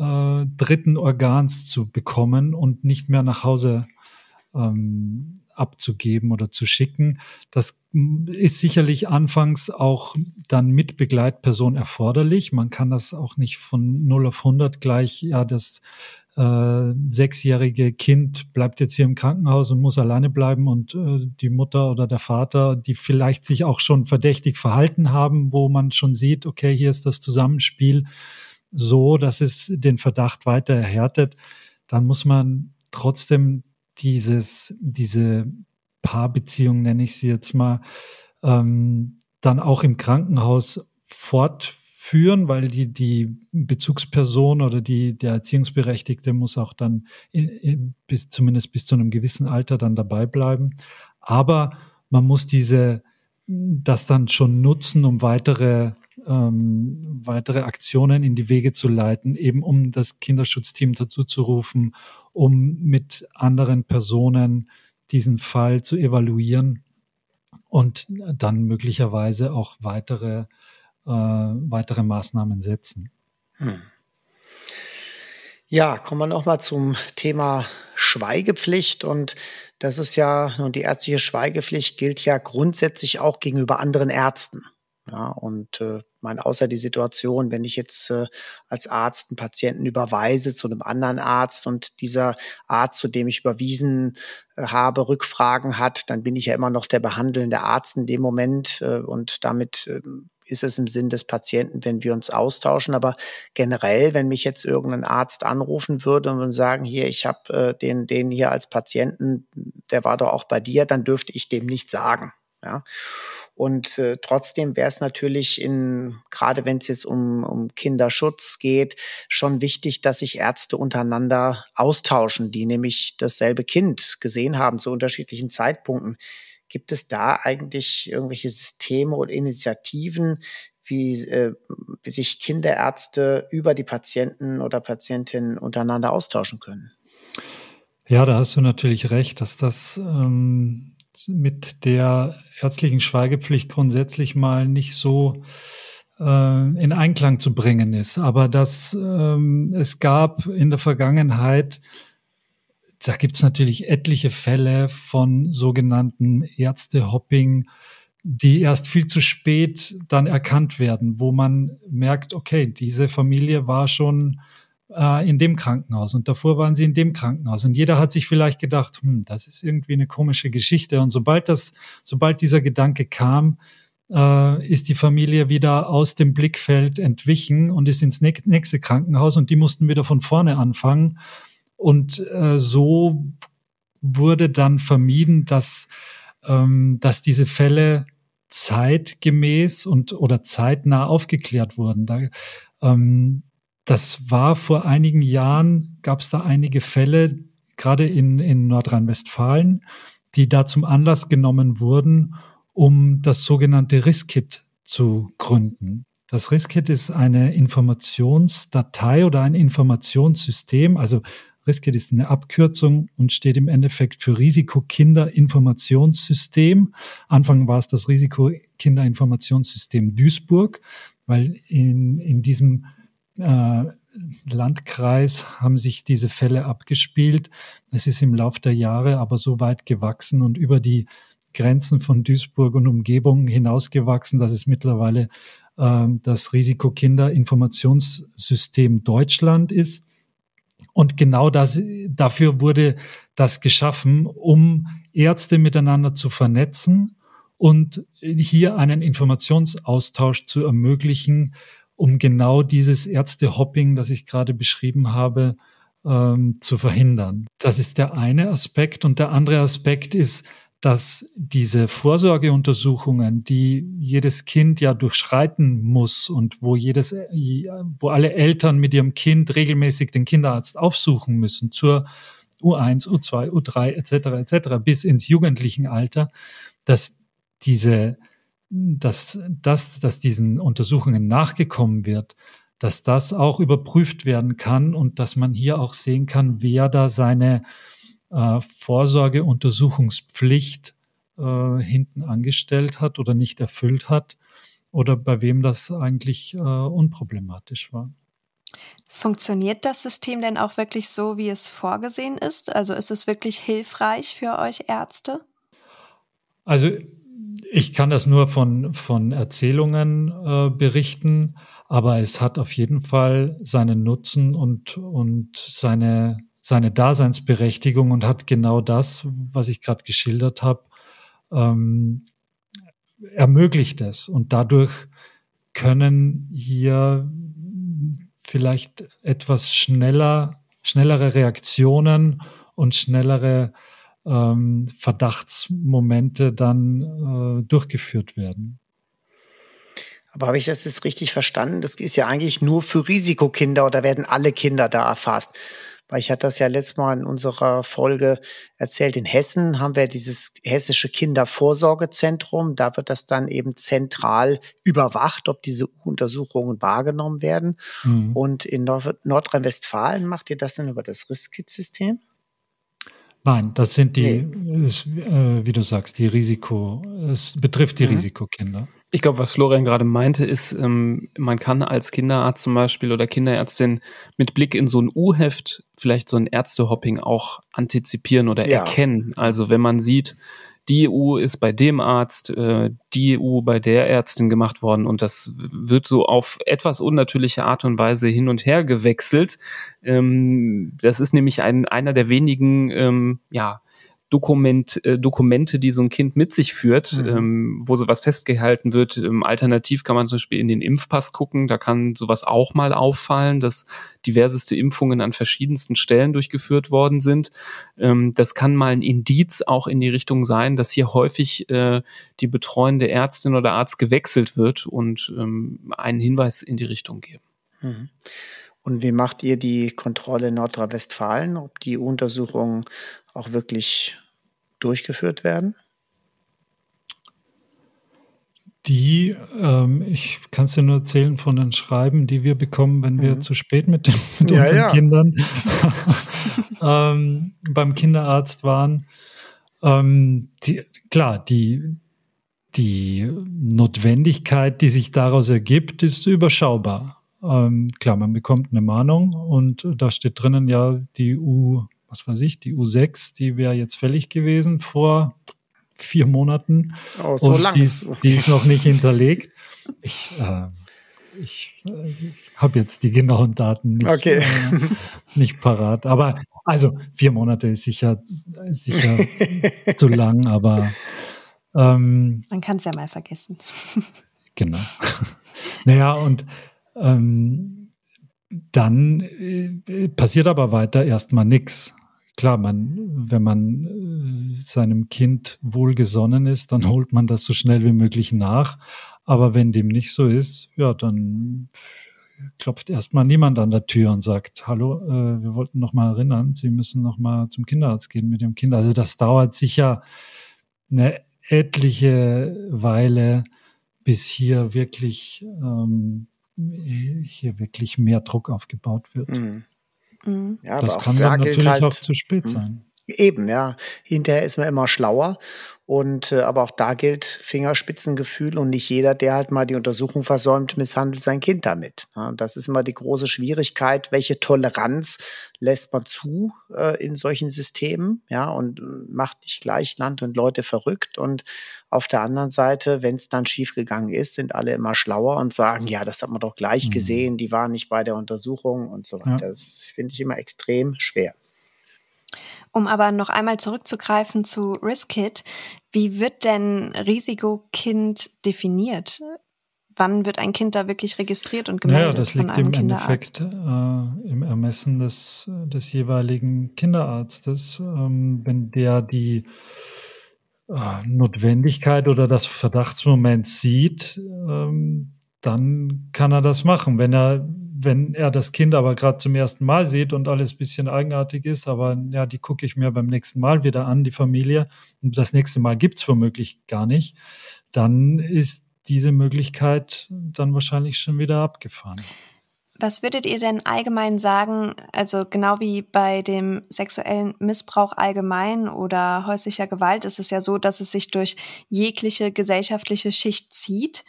äh, dritten Organs zu bekommen und nicht mehr nach Hause ähm, abzugeben oder zu schicken. Das ist sicherlich anfangs auch dann mit Begleitperson erforderlich. Man kann das auch nicht von 0 auf 100 gleich, ja, das äh, sechsjährige Kind bleibt jetzt hier im Krankenhaus und muss alleine bleiben und äh, die Mutter oder der Vater, die vielleicht sich auch schon verdächtig verhalten haben, wo man schon sieht, okay, hier ist das Zusammenspiel so, dass es den Verdacht weiter erhärtet, dann muss man trotzdem dieses, diese Paarbeziehung, nenne ich sie jetzt mal, ähm, dann auch im Krankenhaus fortführen, weil die, die Bezugsperson oder die, der Erziehungsberechtigte muss auch dann in, in, bis, zumindest bis zu einem gewissen Alter dann dabei bleiben. Aber man muss diese, das dann schon nutzen, um weitere, ähm, weitere Aktionen in die Wege zu leiten, eben um das Kinderschutzteam dazu zu rufen, um mit anderen Personen diesen Fall zu evaluieren und dann möglicherweise auch weitere, äh, weitere Maßnahmen setzen. Hm. Ja, kommen wir nochmal zum Thema Schweigepflicht. Und das ist ja, nun die ärztliche Schweigepflicht gilt ja grundsätzlich auch gegenüber anderen Ärzten. Ja, und äh, meine, außer die Situation, wenn ich jetzt äh, als Arzt einen Patienten überweise zu einem anderen Arzt und dieser Arzt, zu dem ich überwiesen äh, habe, Rückfragen hat, dann bin ich ja immer noch der behandelnde Arzt in dem Moment äh, und damit äh, ist es im Sinn des Patienten, wenn wir uns austauschen. Aber generell, wenn mich jetzt irgendein Arzt anrufen würde und sagen, hier, ich habe äh, den, den hier als Patienten, der war doch auch bei dir, dann dürfte ich dem nicht sagen. Ja. Und äh, trotzdem wäre es natürlich in, gerade wenn es jetzt um, um Kinderschutz geht, schon wichtig, dass sich Ärzte untereinander austauschen, die nämlich dasselbe Kind gesehen haben zu unterschiedlichen Zeitpunkten. Gibt es da eigentlich irgendwelche Systeme oder Initiativen, wie, äh, wie sich Kinderärzte über die Patienten oder Patientinnen untereinander austauschen können? Ja, da hast du natürlich recht, dass das ähm, mit der ärztlichen Schweigepflicht grundsätzlich mal nicht so äh, in Einklang zu bringen ist. Aber dass ähm, es gab in der Vergangenheit, da gibt es natürlich etliche Fälle von sogenannten Ärztehopping, die erst viel zu spät dann erkannt werden, wo man merkt, okay, diese Familie war schon äh, in dem Krankenhaus und davor waren sie in dem Krankenhaus. Und jeder hat sich vielleicht gedacht, hm, das ist irgendwie eine komische Geschichte. Und sobald das, sobald dieser Gedanke kam, äh, ist die Familie wieder aus dem Blickfeld entwichen und ist ins nächste Krankenhaus und die mussten wieder von vorne anfangen. Und äh, so wurde dann vermieden, dass, ähm, dass diese Fälle zeitgemäß und oder zeitnah aufgeklärt wurden. Da, ähm, das war vor einigen Jahren, gab es da einige Fälle, gerade in, in Nordrhein-Westfalen, die da zum Anlass genommen wurden, um das sogenannte RISKIT zu gründen. Das RISKIT ist eine Informationsdatei oder ein Informationssystem. Also RISKIT ist eine Abkürzung und steht im Endeffekt für Risikokinderinformationssystem. Anfang war es das Risikokinderinformationssystem Duisburg, weil in, in diesem äh, Landkreis haben sich diese Fälle abgespielt. Es ist im Lauf der Jahre aber so weit gewachsen und über die Grenzen von Duisburg und Umgebung hinausgewachsen, dass es mittlerweile äh, das Risikokinderinformationssystem Deutschland ist. Und genau das, dafür wurde das geschaffen, um Ärzte miteinander zu vernetzen und hier einen Informationsaustausch zu ermöglichen, um genau dieses Ärztehopping, das ich gerade beschrieben habe, ähm, zu verhindern. Das ist der eine Aspekt. Und der andere Aspekt ist, dass diese Vorsorgeuntersuchungen, die jedes Kind ja durchschreiten muss und wo jedes, wo alle Eltern mit ihrem Kind regelmäßig den Kinderarzt aufsuchen müssen zur U1, U2, U3 etc. etc. bis ins jugendlichen Alter, dass diese dass, dass, dass diesen Untersuchungen nachgekommen wird, dass das auch überprüft werden kann und dass man hier auch sehen kann, wer da seine äh, Vorsorgeuntersuchungspflicht äh, hinten angestellt hat oder nicht erfüllt hat oder bei wem das eigentlich äh, unproblematisch war. Funktioniert das System denn auch wirklich so, wie es vorgesehen ist? Also ist es wirklich hilfreich für euch Ärzte? Also Ich kann das nur von, von Erzählungen äh, berichten, aber es hat auf jeden Fall seinen Nutzen und, und seine, seine Daseinsberechtigung und hat genau das, was ich gerade geschildert habe, ähm, ermöglicht es. Und dadurch können hier vielleicht etwas schneller, schnellere Reaktionen und schnellere ähm, Verdachtsmomente dann äh, durchgeführt werden. Aber habe ich das jetzt richtig verstanden? Das ist ja eigentlich nur für Risikokinder oder werden alle Kinder da erfasst? Weil ich hatte das ja letztes Mal in unserer Folge erzählt. In Hessen haben wir dieses hessische Kindervorsorgezentrum. Da wird das dann eben zentral überwacht, ob diese Untersuchungen wahrgenommen werden. Mhm. Und in Nordrhein-Westfalen macht ihr das dann über das Risk-Kit-System? Nein, das sind die, nee. ist, äh, wie du sagst, die Risiko, es betrifft die mhm. Risikokinder. Ich glaube, was Florian gerade meinte, ist, ähm, man kann als Kinderarzt zum Beispiel oder Kinderärztin mit Blick in so ein U-Heft vielleicht so ein Ärztehopping auch antizipieren oder ja. erkennen. Also wenn man sieht, die EU ist bei dem Arzt, äh, die EU bei der Ärztin gemacht worden und das wird so auf etwas unnatürliche Art und Weise hin und her gewechselt. Ähm, das ist nämlich ein, einer der wenigen, ähm, ja, Dokument, äh, Dokumente, die so ein Kind mit sich führt, mhm. ähm, wo sowas festgehalten wird. Ähm, alternativ kann man zum Beispiel in den Impfpass gucken, da kann sowas auch mal auffallen, dass diverseste Impfungen an verschiedensten Stellen durchgeführt worden sind. Ähm, das kann mal ein Indiz auch in die Richtung sein, dass hier häufig äh, die betreuende Ärztin oder Arzt gewechselt wird und ähm, einen Hinweis in die Richtung geben. Mhm. Und wie macht ihr die Kontrolle in Nordrhein-Westfalen, ob die Untersuchungen auch wirklich durchgeführt werden? Die, ähm, ich kann es dir nur erzählen von den Schreiben, die wir bekommen, wenn wir mhm. zu spät mit, mit ja, unseren ja. Kindern ähm, beim Kinderarzt waren. Ähm, die, klar, die, die Notwendigkeit, die sich daraus ergibt, ist überschaubar. Ähm, klar, man bekommt eine Mahnung und da steht drinnen ja die U was weiß ich, die U6, die wäre jetzt fällig gewesen vor vier Monaten. Oh, so und die ist, die ist, noch nicht hinterlegt. Ich, äh, ich äh, habe jetzt die genauen Daten nicht, okay. äh, nicht parat. Aber also vier Monate ist sicher, sicher zu lang, aber ähm, man kann es ja mal vergessen. genau. Naja, und ähm, dann äh, passiert aber weiter erstmal nichts klar, man, wenn man äh, seinem Kind wohlgesonnen ist, dann holt man das so schnell wie möglich nach. Aber wenn dem nicht so ist, ja, dann klopft erstmal niemand an der Tür und sagt, hallo, äh, wir wollten noch mal erinnern, Sie müssen noch mal zum Kinderarzt gehen mit dem Kind. Also das dauert sicher eine etliche Weile, bis hier wirklich ähm, hier wirklich mehr Druck aufgebaut wird. Mhm. Mhm. Ja, das kann dann natürlich halt, auch zu spät hm. sein. Eben, ja. Hinterher ist man immer schlauer. Und äh, aber auch da gilt Fingerspitzengefühl und nicht jeder, der halt mal die Untersuchung versäumt, misshandelt sein Kind damit. Ja, das ist immer die große Schwierigkeit. Welche Toleranz lässt man zu äh, in solchen Systemen? Ja, und äh, macht nicht gleich Land und Leute verrückt. Und auf der anderen Seite, wenn es dann schiefgegangen ist, sind alle immer schlauer und sagen, ja, das hat man doch gleich mhm. gesehen, die waren nicht bei der Untersuchung und so weiter. Ja. Das finde ich immer extrem schwer. Um aber noch einmal zurückzugreifen zu Riskit, wie wird denn Risikokind definiert? Wann wird ein Kind da wirklich registriert und gemeldet? Ja, das liegt im Endeffekt äh, im Ermessen des, des jeweiligen Kinderarztes. Ähm, wenn der die äh, Notwendigkeit oder das Verdachtsmoment sieht, ähm, dann kann er das machen. Wenn er wenn er das Kind aber gerade zum ersten Mal sieht und alles ein bisschen eigenartig ist, aber ja, die gucke ich mir beim nächsten Mal wieder an, die Familie, und das nächste Mal gibt es womöglich gar nicht, dann ist diese Möglichkeit dann wahrscheinlich schon wieder abgefahren. Was würdet ihr denn allgemein sagen, also genau wie bei dem sexuellen Missbrauch allgemein oder häuslicher Gewalt ist es ja so, dass es sich durch jegliche gesellschaftliche Schicht zieht.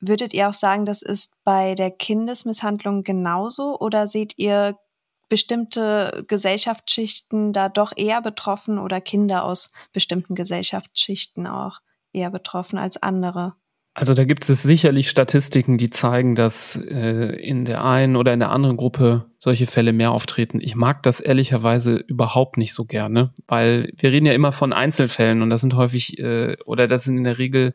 Würdet ihr auch sagen, das ist bei der Kindesmisshandlung genauso oder seht ihr bestimmte Gesellschaftsschichten da doch eher betroffen oder Kinder aus bestimmten Gesellschaftsschichten auch eher betroffen als andere? Also da gibt es sicherlich Statistiken, die zeigen, dass äh, in der einen oder in der anderen Gruppe solche Fälle mehr auftreten. Ich mag das ehrlicherweise überhaupt nicht so gerne, weil wir reden ja immer von Einzelfällen und das sind häufig äh, oder das sind in der Regel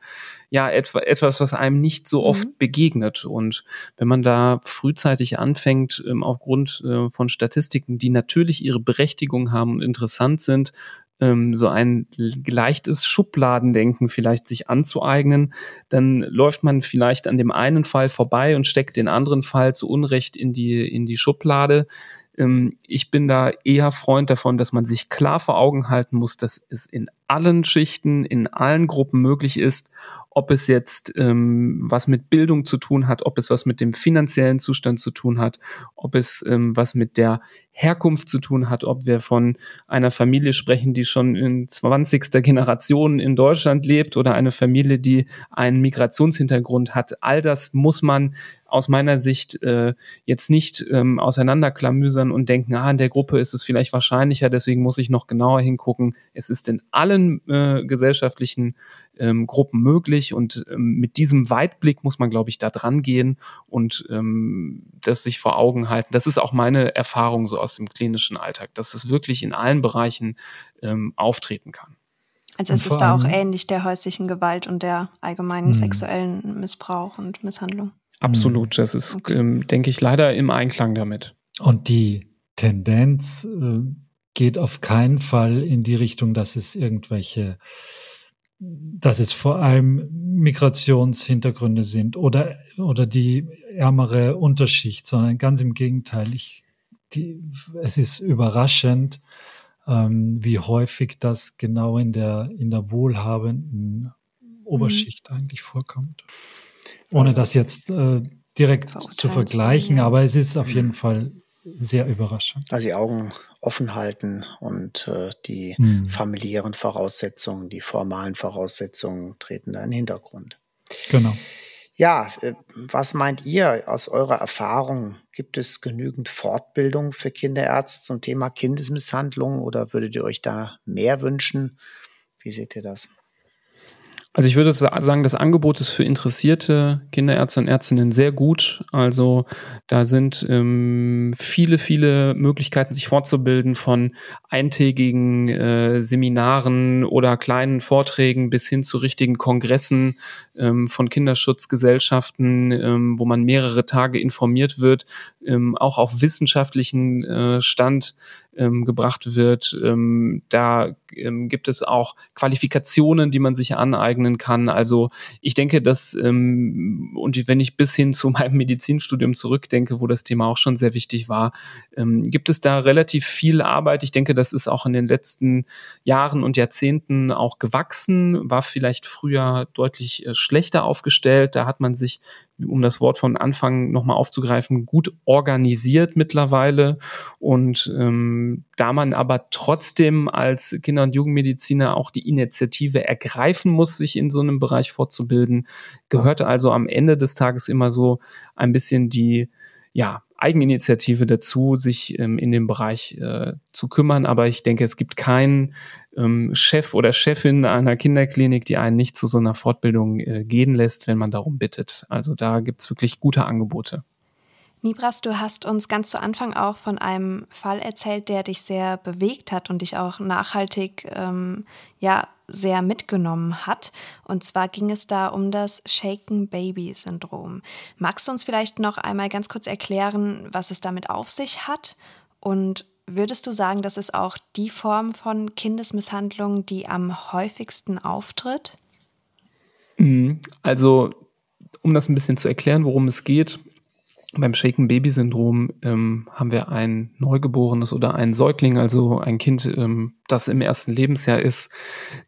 ja etwa, etwas, was einem nicht so oft mhm. begegnet. Und wenn man da frühzeitig anfängt, ähm, aufgrund äh, von Statistiken, die natürlich ihre Berechtigung haben und interessant sind, ähm, so ein leichtes Schubladendenken vielleicht sich anzueignen, dann läuft man vielleicht an dem einen Fall vorbei und steckt den anderen Fall zu Unrecht in die, in die Schublade. Ähm, ich bin da eher Freund davon, dass man sich klar vor Augen halten muss, dass es in allen Schichten, in allen Gruppen möglich ist, ob es jetzt ähm, was mit Bildung zu tun hat, ob es was mit dem finanziellen Zustand zu tun hat, ob es ähm, was mit der Herkunft zu tun hat, ob wir von einer Familie sprechen, die schon in 20. Generation in Deutschland lebt oder eine Familie, die einen Migrationshintergrund hat. All das muss man aus meiner Sicht äh, jetzt nicht ähm, auseinanderklamüsern und denken, ah, in der Gruppe ist es vielleicht wahrscheinlicher, deswegen muss ich noch genauer hingucken. Es ist in allen äh, gesellschaftlichen ähm, Gruppen möglich und ähm, mit diesem Weitblick muss man, glaube ich, da dran gehen und ähm, das sich vor Augen halten. Das ist auch meine Erfahrung so aus dem klinischen Alltag, dass es wirklich in allen Bereichen ähm, auftreten kann. Also es ist da auch ähnlich der häuslichen Gewalt und der allgemeinen mh. sexuellen Missbrauch und Misshandlung. Absolut, das ist, okay. ähm, denke ich, leider im Einklang damit. Und die Tendenz äh, geht auf keinen Fall in die Richtung, dass es irgendwelche, dass es vor allem Migrationshintergründe sind oder, oder die ärmere Unterschicht, sondern ganz im Gegenteil. Ich, die, es ist überraschend, ähm, wie häufig das genau in der, in der wohlhabenden Oberschicht mhm. eigentlich vorkommt. Ohne also das jetzt äh, direkt zu vergleichen, aber es ist auf jeden Fall sehr überraschend. Also die Augen offen halten und äh, die hm. familiären Voraussetzungen, die formalen Voraussetzungen treten da in den Hintergrund. Genau. Ja, äh, was meint ihr aus eurer Erfahrung? Gibt es genügend Fortbildung für Kinderärzte zum Thema Kindesmisshandlung oder würdet ihr euch da mehr wünschen? Wie seht ihr das? Also ich würde sagen, das Angebot ist für interessierte Kinderärzte und Ärztinnen sehr gut. Also da sind ähm, viele, viele Möglichkeiten, sich fortzubilden von eintägigen äh, Seminaren oder kleinen Vorträgen bis hin zu richtigen Kongressen ähm, von Kinderschutzgesellschaften, ähm, wo man mehrere Tage informiert wird, ähm, auch auf wissenschaftlichen äh, Stand ähm, gebracht wird. Ähm, da ähm, gibt es auch Qualifikationen, die man sich aneignen kann. Also ich denke, dass, ähm, und wenn ich bis hin zu meinem Medizinstudium zurückdenke, wo das Thema auch schon sehr wichtig war, ähm, gibt es da relativ viel Arbeit. Ich denke, das ist auch in den letzten Jahren und Jahrzehnten auch gewachsen, war vielleicht früher deutlich äh, schlechter aufgestellt. Da hat man sich um das Wort von Anfang nochmal aufzugreifen, gut organisiert mittlerweile. Und ähm, da man aber trotzdem als Kinder- und Jugendmediziner auch die Initiative ergreifen muss, sich in so einem Bereich fortzubilden, gehört also am Ende des Tages immer so ein bisschen die ja, Eigeninitiative dazu, sich ähm, in dem Bereich äh, zu kümmern. Aber ich denke, es gibt keinen ähm, Chef oder Chefin einer Kinderklinik, die einen nicht zu so einer Fortbildung äh, gehen lässt, wenn man darum bittet. Also da gibt's wirklich gute Angebote. Nibras, du hast uns ganz zu Anfang auch von einem Fall erzählt, der dich sehr bewegt hat und dich auch nachhaltig ähm, ja sehr mitgenommen hat. Und zwar ging es da um das Shaken Baby Syndrom. Magst du uns vielleicht noch einmal ganz kurz erklären, was es damit auf sich hat? Und würdest du sagen, das ist auch die Form von Kindesmisshandlung, die am häufigsten auftritt? Mhm. Also, um das ein bisschen zu erklären, worum es geht, beim Shaken Baby Syndrom ähm, haben wir ein Neugeborenes oder ein Säugling, also ein Kind, ähm, das im ersten Lebensjahr ist,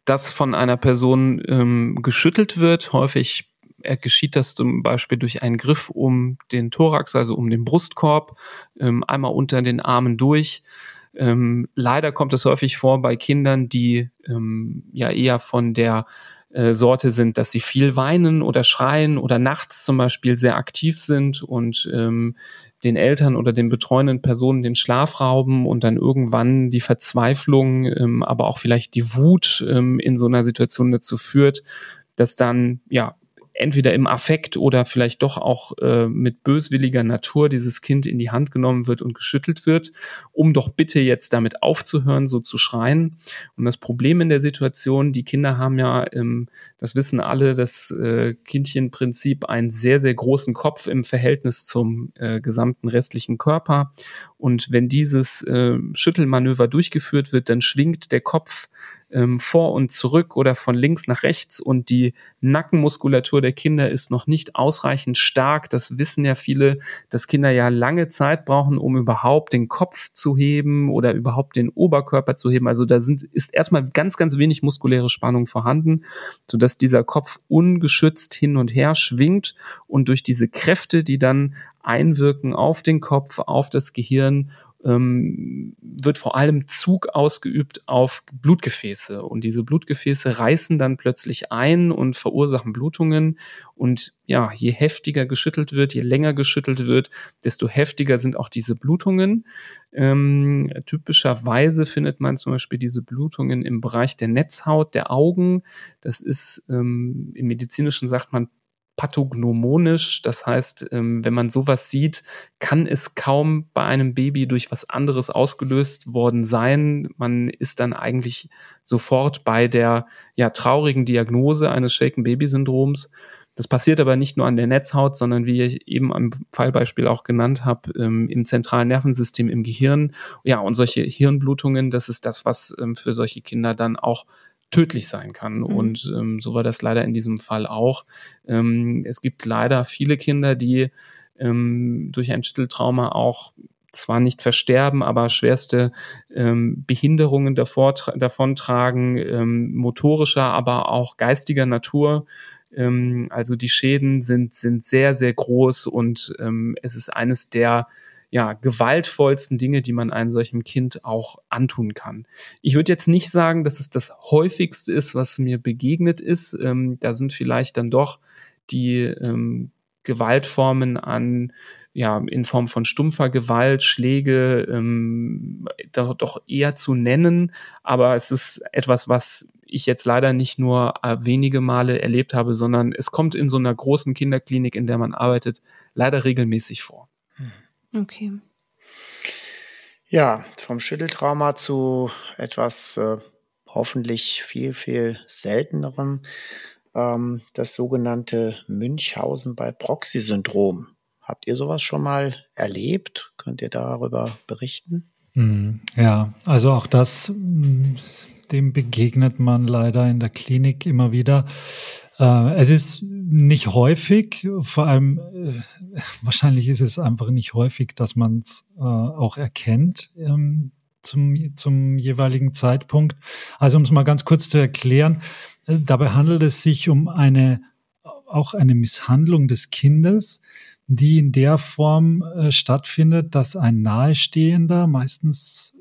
das von einer Person ähm, geschüttelt wird. Häufig äh, geschieht das zum Beispiel durch einen Griff um den Thorax, also um den Brustkorb, ähm, einmal unter den Armen durch. Ähm, leider kommt es häufig vor bei Kindern, die ähm, ja eher von der äh, Sorte sind, dass sie viel weinen oder schreien oder nachts zum Beispiel sehr aktiv sind und ähm, den Eltern oder den betreuenden Personen den Schlaf rauben und dann irgendwann die Verzweiflung, ähm, aber auch vielleicht die Wut ähm, in so einer Situation dazu führt, dass dann ja entweder im Affekt oder vielleicht doch auch äh, mit böswilliger Natur dieses Kind in die Hand genommen wird und geschüttelt wird, um doch bitte jetzt damit aufzuhören, so zu schreien. Und das Problem in der Situation, die Kinder haben ja, ähm, das wissen alle, das äh, Kindchenprinzip einen sehr, sehr großen Kopf im Verhältnis zum äh, gesamten restlichen Körper. Und wenn dieses äh, Schüttelmanöver durchgeführt wird, dann schwingt der Kopf ähm, vor und zurück oder von links nach rechts und die Nackenmuskulatur der Kinder ist noch nicht ausreichend stark. Das wissen ja viele, dass Kinder ja lange Zeit brauchen, um überhaupt den Kopf zu heben oder überhaupt den Oberkörper zu heben. Also da sind, ist erstmal ganz, ganz wenig muskuläre Spannung vorhanden, sodass dieser Kopf ungeschützt hin und her schwingt und durch diese Kräfte, die dann einwirken auf den Kopf, auf das Gehirn ähm, wird vor allem Zug ausgeübt auf Blutgefäße. Und diese Blutgefäße reißen dann plötzlich ein und verursachen Blutungen. Und ja, je heftiger geschüttelt wird, je länger geschüttelt wird, desto heftiger sind auch diese Blutungen. Ähm, typischerweise findet man zum Beispiel diese Blutungen im Bereich der Netzhaut, der Augen. Das ist ähm, im medizinischen sagt man pathognomonisch. Das heißt, ähm, wenn man sowas sieht, kann es kaum bei einem Baby durch was anderes ausgelöst worden sein. Man ist dann eigentlich sofort bei der ja, traurigen Diagnose eines Shaken Baby Syndroms. Das passiert aber nicht nur an der Netzhaut, sondern wie ich eben am Fallbeispiel auch genannt habe, ähm, im zentralen Nervensystem im Gehirn. Ja, und solche Hirnblutungen, das ist das, was ähm, für solche Kinder dann auch tödlich sein kann. Mhm. Und ähm, so war das leider in diesem Fall auch. Ähm, es gibt leider viele Kinder, die ähm, durch ein Schütteltrauma auch zwar nicht versterben, aber schwerste ähm, Behinderungen davor, davontragen, ähm, motorischer, aber auch geistiger Natur. Ähm, also die Schäden sind, sind sehr, sehr groß und ähm, es ist eines der ja, gewaltvollsten Dinge, die man einem solchen Kind auch antun kann. Ich würde jetzt nicht sagen, dass es das häufigste ist, was mir begegnet ist. Ähm, da sind vielleicht dann doch die ähm, Gewaltformen an ja, in Form von stumpfer Gewalt, Schläge, ähm, doch, eher zu nennen. Aber es ist etwas, was ich jetzt leider nicht nur äh, wenige Male erlebt habe, sondern es kommt in so einer großen Kinderklinik, in der man arbeitet, leider regelmäßig vor. Okay. Ja, vom Schütteltrauma zu etwas äh, hoffentlich viel, viel seltenerem, ähm, das sogenannte Münchhausen bei Proxy-Syndrom. Habt ihr sowas schon mal erlebt? Könnt ihr darüber berichten? Hm, ja, also auch das, hm, dem begegnet man leider in der Klinik immer wieder. Äh, es ist nicht häufig, vor allem äh, wahrscheinlich ist es einfach nicht häufig, dass man es äh, auch erkennt ähm, zum, zum jeweiligen Zeitpunkt. Also um es mal ganz kurz zu erklären, dabei handelt es sich um eine auch eine Misshandlung des Kindes, die in der Form äh, stattfindet, dass ein Nahestehender, meistens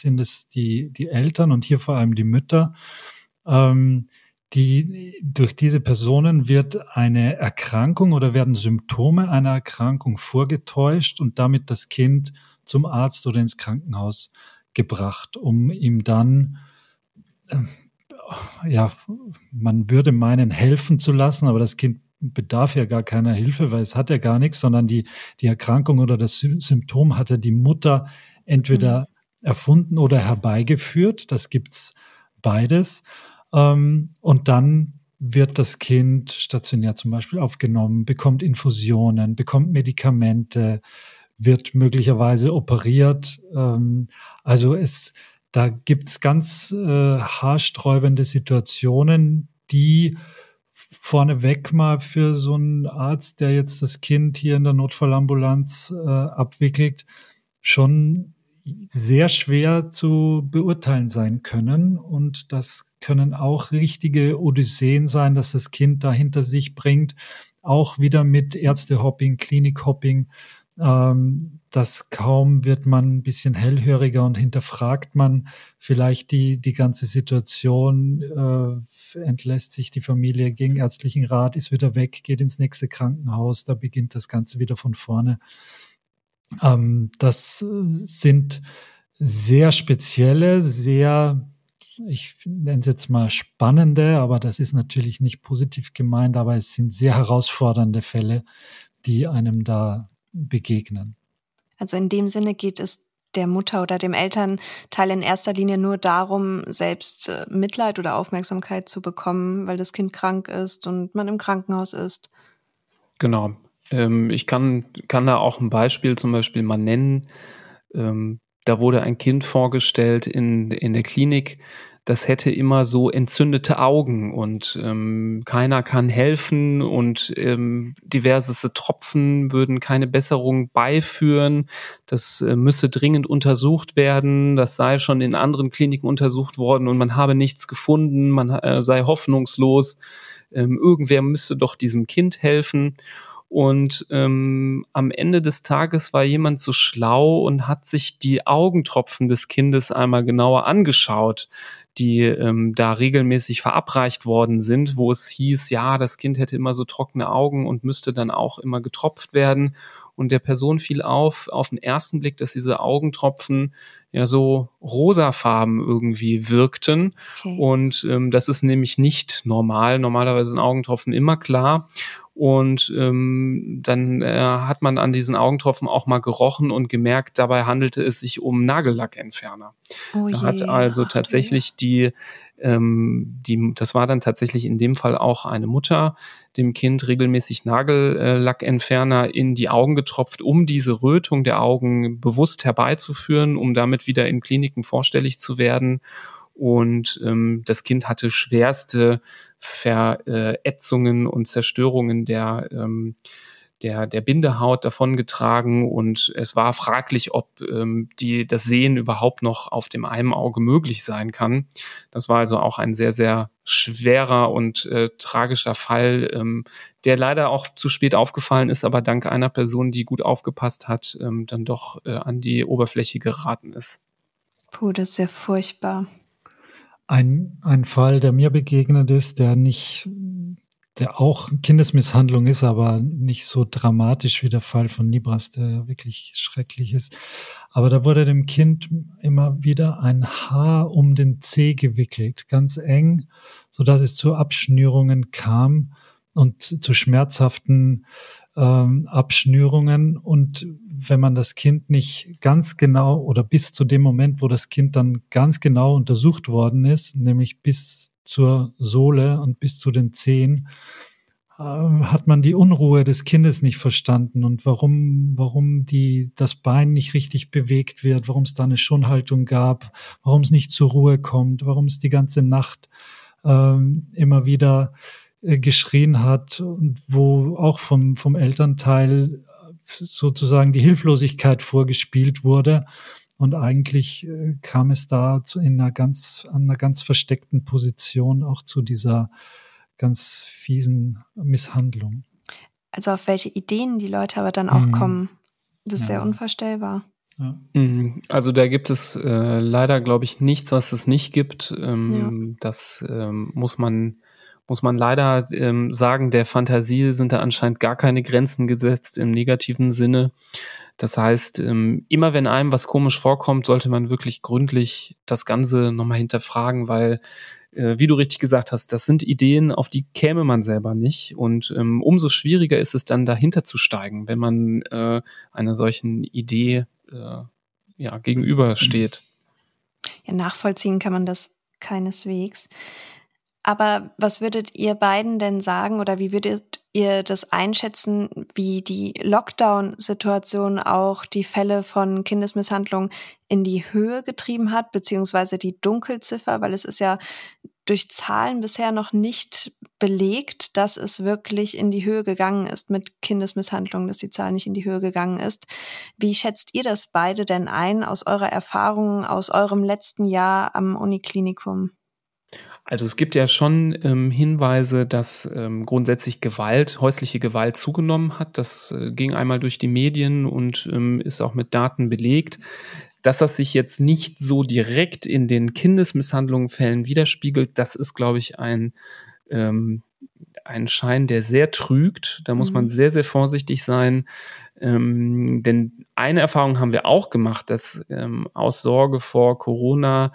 sind es die, die Eltern und hier vor allem die Mütter, ähm, die, durch diese Personen wird eine Erkrankung oder werden Symptome einer Erkrankung vorgetäuscht und damit das Kind zum Arzt oder ins Krankenhaus gebracht, um ihm dann, äh, ja, man würde meinen, helfen zu lassen, aber das Kind bedarf ja gar keiner Hilfe, weil es hat ja gar nichts, sondern die, die Erkrankung oder das Symptom hatte die Mutter entweder mhm. Erfunden oder herbeigeführt. Das gibt's beides. Ähm, und dann wird das Kind stationär zum Beispiel aufgenommen, bekommt Infusionen, bekommt Medikamente, wird möglicherweise operiert. Ähm, also es, da gibt's ganz äh, haarsträubende Situationen, die vorneweg mal für so einen Arzt, der jetzt das Kind hier in der Notfallambulanz äh, abwickelt, schon sehr schwer zu beurteilen sein können. Und das können auch richtige Odysseen sein, dass das Kind da hinter sich bringt. Auch wieder mit Ärztehopping, Klinikhopping. Ähm, das kaum wird man ein bisschen hellhöriger und hinterfragt man vielleicht die, die ganze Situation, äh, entlässt sich die Familie gegen ärztlichen Rat, ist wieder weg, geht ins nächste Krankenhaus, da beginnt das Ganze wieder von vorne. Ähm, das sind sehr spezielle, sehr, ich nenne es jetzt mal spannende, aber das ist natürlich nicht positiv gemeint, aber es sind sehr herausfordernde Fälle, die einem da begegnen. Also in dem Sinne geht es der Mutter oder dem Elternteil in erster Linie nur darum, selbst äh, Mitleid oder Aufmerksamkeit zu bekommen, weil das Kind krank ist und man im Krankenhaus ist. Genau. Ähm, ich kann, kann da auch ein Beispiel zum Beispiel mal nennen. Ähm, da wurde ein Kind vorgestellt in, in der Klinik, das hätte immer so entzündete Augen und ähm, keiner kann helfen und ähm, diverseste Tropfen würden keine Besserung beiführen. Das äh, müsse dringend untersucht werden. Das sei schon in anderen Kliniken untersucht worden und man habe nichts gefunden. Man äh, sei hoffnungslos. Ähm, irgendwer müsste doch diesem Kind helfen. Und ähm, am Ende des Tages war jemand so schlau und hat sich die Augentropfen des Kindes einmal genauer angeschaut, die ähm, da regelmäßig verabreicht worden sind, wo es hieß, ja, das Kind hätte immer so trockene Augen und müsste dann auch immer getropft werden. Und der Person fiel auf, auf den ersten Blick, dass diese Augentropfen ja so rosafarben irgendwie wirkten. Okay. Und ähm, das ist nämlich nicht normal. Normalerweise sind Augentropfen immer klar. Und ähm, dann äh, hat man an diesen Augentropfen auch mal gerochen und gemerkt, dabei handelte es sich um Nagellackentferner. Oh da hat also Ach, tatsächlich die, ähm, die, das war dann tatsächlich in dem Fall auch eine Mutter, dem Kind regelmäßig Nagellackentferner in die Augen getropft, um diese Rötung der Augen bewusst herbeizuführen, um damit wieder in Kliniken vorstellig zu werden. Und ähm, das Kind hatte schwerste Verätzungen und Zerstörungen der, ähm, der, der Bindehaut davongetragen und es war fraglich, ob ähm, die, das Sehen überhaupt noch auf dem einen Auge möglich sein kann. Das war also auch ein sehr, sehr schwerer und äh, tragischer Fall, ähm, der leider auch zu spät aufgefallen ist, aber dank einer Person, die gut aufgepasst hat, ähm, dann doch äh, an die Oberfläche geraten ist. Puh, das ist sehr furchtbar. Ein, ein Fall, der mir begegnet ist, der nicht, der auch Kindesmisshandlung ist, aber nicht so dramatisch wie der Fall von Nibras, der wirklich schrecklich ist. Aber da wurde dem Kind immer wieder ein Haar um den Zeh gewickelt, ganz eng, so dass es zu Abschnürungen kam und zu schmerzhaften ähm, Abschnürungen. Und wenn man das Kind nicht ganz genau oder bis zu dem Moment, wo das Kind dann ganz genau untersucht worden ist, nämlich bis zur Sohle und bis zu den Zehen, äh, hat man die Unruhe des Kindes nicht verstanden. Und warum, warum die, das Bein nicht richtig bewegt wird, warum es da eine Schonhaltung gab, warum es nicht zur Ruhe kommt, warum es die ganze Nacht ähm, immer wieder äh, geschrien hat und wo auch vom, vom Elternteil sozusagen die Hilflosigkeit vorgespielt wurde. Und eigentlich äh, kam es da zu, in einer ganz, an einer ganz versteckten Position auch zu dieser ganz fiesen Misshandlung. Also auf welche Ideen die Leute aber dann auch mhm. kommen, das ist ja. sehr unvorstellbar. Ja. Mhm. Also da gibt es äh, leider, glaube ich, nichts, was es nicht gibt. Ähm, ja. Das ähm, muss man muss man leider ähm, sagen, der Fantasie sind da anscheinend gar keine Grenzen gesetzt im negativen Sinne. Das heißt, ähm, immer wenn einem was komisch vorkommt, sollte man wirklich gründlich das Ganze nochmal hinterfragen, weil, äh, wie du richtig gesagt hast, das sind Ideen, auf die käme man selber nicht. Und ähm, umso schwieriger ist es dann dahinter zu steigen, wenn man äh, einer solchen Idee äh, ja, gegenübersteht. Ja, nachvollziehen kann man das keineswegs. Aber was würdet ihr beiden denn sagen oder wie würdet ihr das einschätzen, wie die Lockdown-Situation auch die Fälle von Kindesmisshandlung in die Höhe getrieben hat, beziehungsweise die Dunkelziffer, weil es ist ja durch Zahlen bisher noch nicht belegt, dass es wirklich in die Höhe gegangen ist mit Kindesmisshandlung, dass die Zahl nicht in die Höhe gegangen ist. Wie schätzt ihr das beide denn ein aus eurer Erfahrung, aus eurem letzten Jahr am Uniklinikum? Also es gibt ja schon ähm, Hinweise, dass ähm, grundsätzlich Gewalt, häusliche Gewalt zugenommen hat. Das äh, ging einmal durch die Medien und ähm, ist auch mit Daten belegt. Dass das sich jetzt nicht so direkt in den Kindesmisshandlungsfällen widerspiegelt, das ist, glaube ich, ein, ähm, ein Schein, der sehr trügt. Da muss mhm. man sehr, sehr vorsichtig sein. Ähm, denn eine Erfahrung haben wir auch gemacht, dass ähm, aus Sorge vor Corona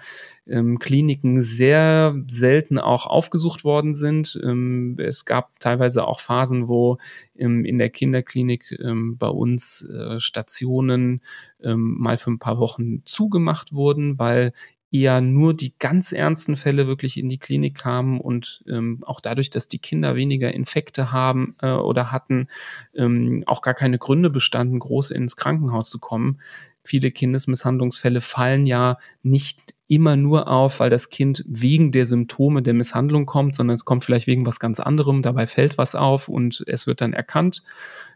ähm, Kliniken sehr selten auch aufgesucht worden sind. Ähm, es gab teilweise auch Phasen, wo ähm, in der Kinderklinik ähm, bei uns äh, Stationen ähm, mal für ein paar Wochen zugemacht wurden, weil eher nur die ganz ernsten Fälle wirklich in die Klinik kamen und ähm, auch dadurch, dass die Kinder weniger Infekte haben äh, oder hatten, ähm, auch gar keine Gründe bestanden, groß ins Krankenhaus zu kommen. Viele Kindesmisshandlungsfälle fallen ja nicht immer nur auf, weil das Kind wegen der Symptome der Misshandlung kommt, sondern es kommt vielleicht wegen was ganz anderem, dabei fällt was auf und es wird dann erkannt.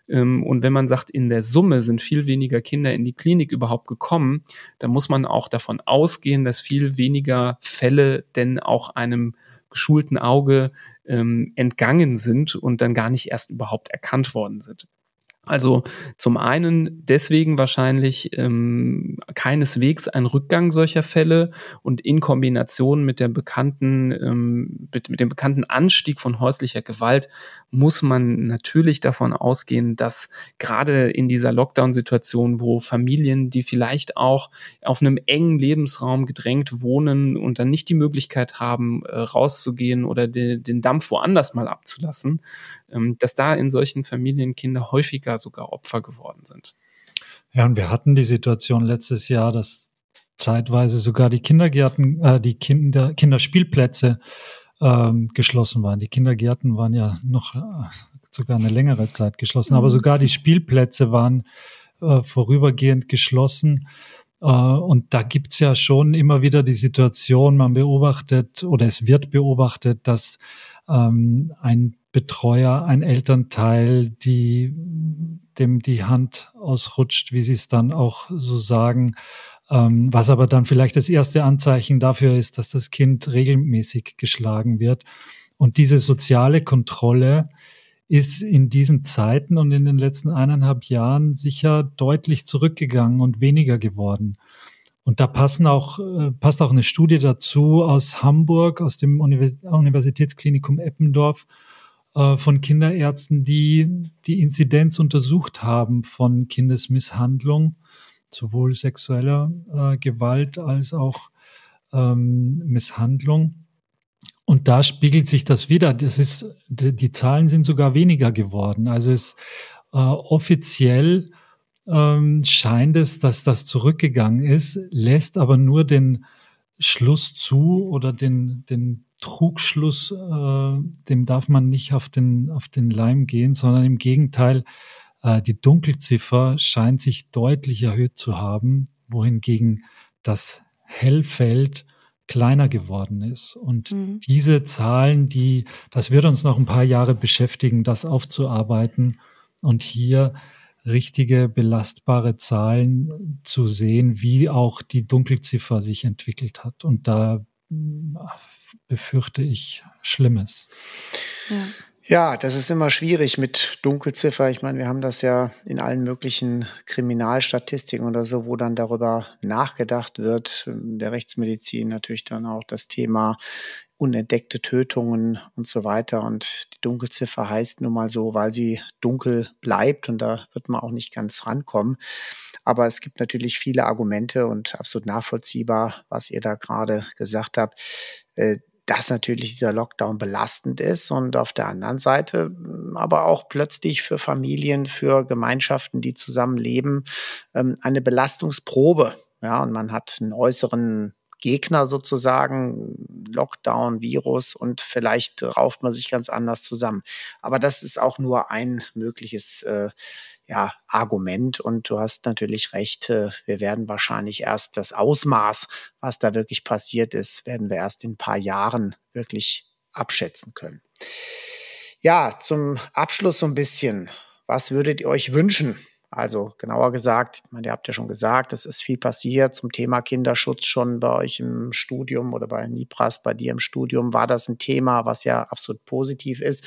Ähm, und wenn man sagt, in der Summe sind viel weniger Kinder in die Klinik überhaupt gekommen, dann muss man auch davon ausgehen, dass viel weniger Fälle denn auch einem geschulten Auge ähm, entgangen sind und dann gar nicht erst überhaupt erkannt worden sind. Also zum einen deswegen wahrscheinlich ähm, keineswegs ein Rückgang solcher Fälle und in Kombination mit der bekannten ähm, mit, mit dem bekannten Anstieg von häuslicher Gewalt muss man natürlich davon ausgehen, dass gerade in dieser Lockdown-Situation, wo Familien, die vielleicht auch auf einem engen Lebensraum gedrängt wohnen und dann nicht die Möglichkeit haben, äh, rauszugehen oder de, den Dampf woanders mal abzulassen, dass da in solchen Familien Kinder häufiger sogar Opfer geworden sind. Ja, und wir hatten die Situation letztes Jahr, dass zeitweise sogar die Kindergärten, äh, die Kinder, Kinderspielplätze ähm, geschlossen waren. Die Kindergärten waren ja noch äh, sogar eine längere Zeit geschlossen, aber mhm. sogar die Spielplätze waren äh, vorübergehend geschlossen. Äh, und da gibt's ja schon immer wieder die Situation, man beobachtet oder es wird beobachtet, dass ähm, ein Betreuer, ein Elternteil, die dem die Hand ausrutscht, wie sie es dann auch so sagen, ähm, was aber dann vielleicht das erste Anzeichen dafür ist, dass das Kind regelmäßig geschlagen wird. Und diese soziale Kontrolle ist in diesen Zeiten und in den letzten eineinhalb Jahren sicher deutlich zurückgegangen und weniger geworden. Und da passen auch, äh, passt auch eine Studie dazu aus Hamburg, aus dem Universitätsklinikum Eppendorf äh, von Kinderärzten, die die Inzidenz untersucht haben von Kindesmisshandlung, sowohl sexueller äh, Gewalt als auch ähm, Misshandlung. Und da spiegelt sich das wieder. Das ist, die, Zahlen sind sogar weniger geworden. Also es äh, offiziell ähm, scheint es, dass das zurückgegangen ist, lässt aber nur den Schluss zu oder den, den Trugschluss, äh, dem darf man nicht auf den, auf den Leim gehen, sondern im Gegenteil, äh, die Dunkelziffer scheint sich deutlich erhöht zu haben, wohingegen das Hellfeld kleiner geworden ist. Und mhm. diese Zahlen, die, das wird uns noch ein paar Jahre beschäftigen, das aufzuarbeiten und hier richtige belastbare Zahlen zu sehen, wie auch die Dunkelziffer sich entwickelt hat. Und da hm, befürchte ich Schlimmes. Ja. Ja, das ist immer schwierig mit Dunkelziffer. Ich meine, wir haben das ja in allen möglichen Kriminalstatistiken oder so, wo dann darüber nachgedacht wird. Der Rechtsmedizin natürlich dann auch das Thema unentdeckte Tötungen und so weiter. Und die Dunkelziffer heißt nun mal so, weil sie dunkel bleibt und da wird man auch nicht ganz rankommen. Aber es gibt natürlich viele Argumente und absolut nachvollziehbar, was ihr da gerade gesagt habt äh, dass natürlich dieser Lockdown belastend ist und auf der anderen Seite hm, aber auch plötzlich für Familien, für Gemeinschaften, die zusammenleben, ähm, eine Belastungsprobe. Ja, und man hat einen äußeren Gegner sozusagen, Lockdown, Virus und vielleicht rauft man sich ganz anders zusammen. Aber das ist auch nur ein mögliches äh, ja, Argument und du hast natürlich recht, äh, wir werden wahrscheinlich erst das Ausmaß, was da wirklich passiert ist, werden wir erst in ein paar Jahren wirklich abschätzen können. Ja, zum Abschluss so ein bisschen. Was würdet ihr euch wünschen? Also genauer gesagt, ich meine, ihr habt ja schon gesagt, es ist viel passiert zum Thema Kinderschutz schon bei euch im Studium oder bei Nipras, bei dir im Studium war das ein Thema, was ja absolut positiv ist.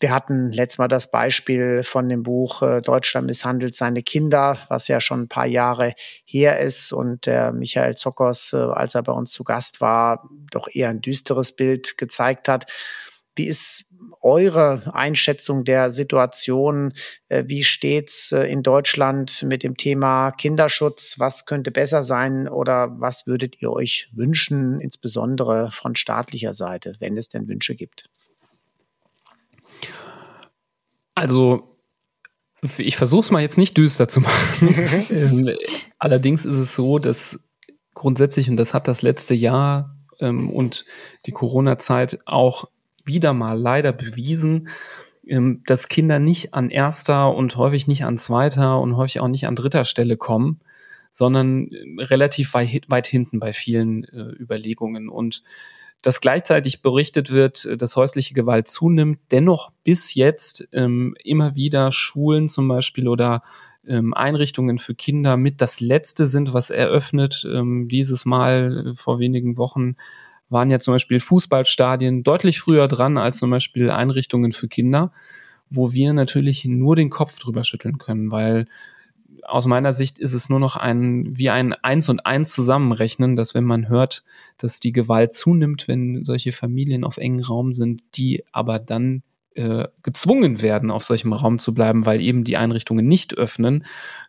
Wir hatten letztes Mal das Beispiel von dem Buch äh, Deutschland misshandelt seine Kinder, was ja schon ein paar Jahre her ist und der Michael Zockers, äh, als er bei uns zu Gast war, doch eher ein düsteres Bild gezeigt hat. Wie ist eure Einschätzung der Situation. Äh, wie steht's in Deutschland mit dem Thema Kinderschutz? Was könnte besser sein oder was würdet ihr euch wünschen, insbesondere von staatlicher Seite, wenn es denn Wünsche gibt? Also ich versuche es mal jetzt nicht düster zu machen. ähm, allerdings ist es so, dass grundsätzlich, und das hat das letzte Jahr ähm, und die Corona-Zeit auch wieder mal leider bewiesen, ähm, dass Kinder nicht an erster und häufig nicht an zweiter und häufig auch nicht an dritter Stelle kommen, sondern äh, relativ weit, weit hinten bei vielen äh, Überlegungen. Und dass gleichzeitig berichtet wird, äh, dass häusliche Gewalt zunimmt, dennoch bis jetzt ähm, immer wieder Schulen zum Beispiel oder ähm, Einrichtungen für Kinder mit das Letzte sind, was eröffnet. Ähm, dieses Mal äh, vor wenigen Wochen waren ja zum Beispiel Fußballstadien deutlich früher dran als zum Beispiel Einrichtungen für Kinder, wo wir natürlich nur den Kopf drüber schütteln können, weil aus meiner Sicht ist es nur noch ein, wie ein Eins und Eins zusammenrechnen, dass wenn man hört, dass die Gewalt zunimmt, wenn solche Familien auf engen Raum sind, die aber dann äh, gezwungen werden, auf solchem Raum zu bleiben, weil eben die Einrichtungen nicht öffnen,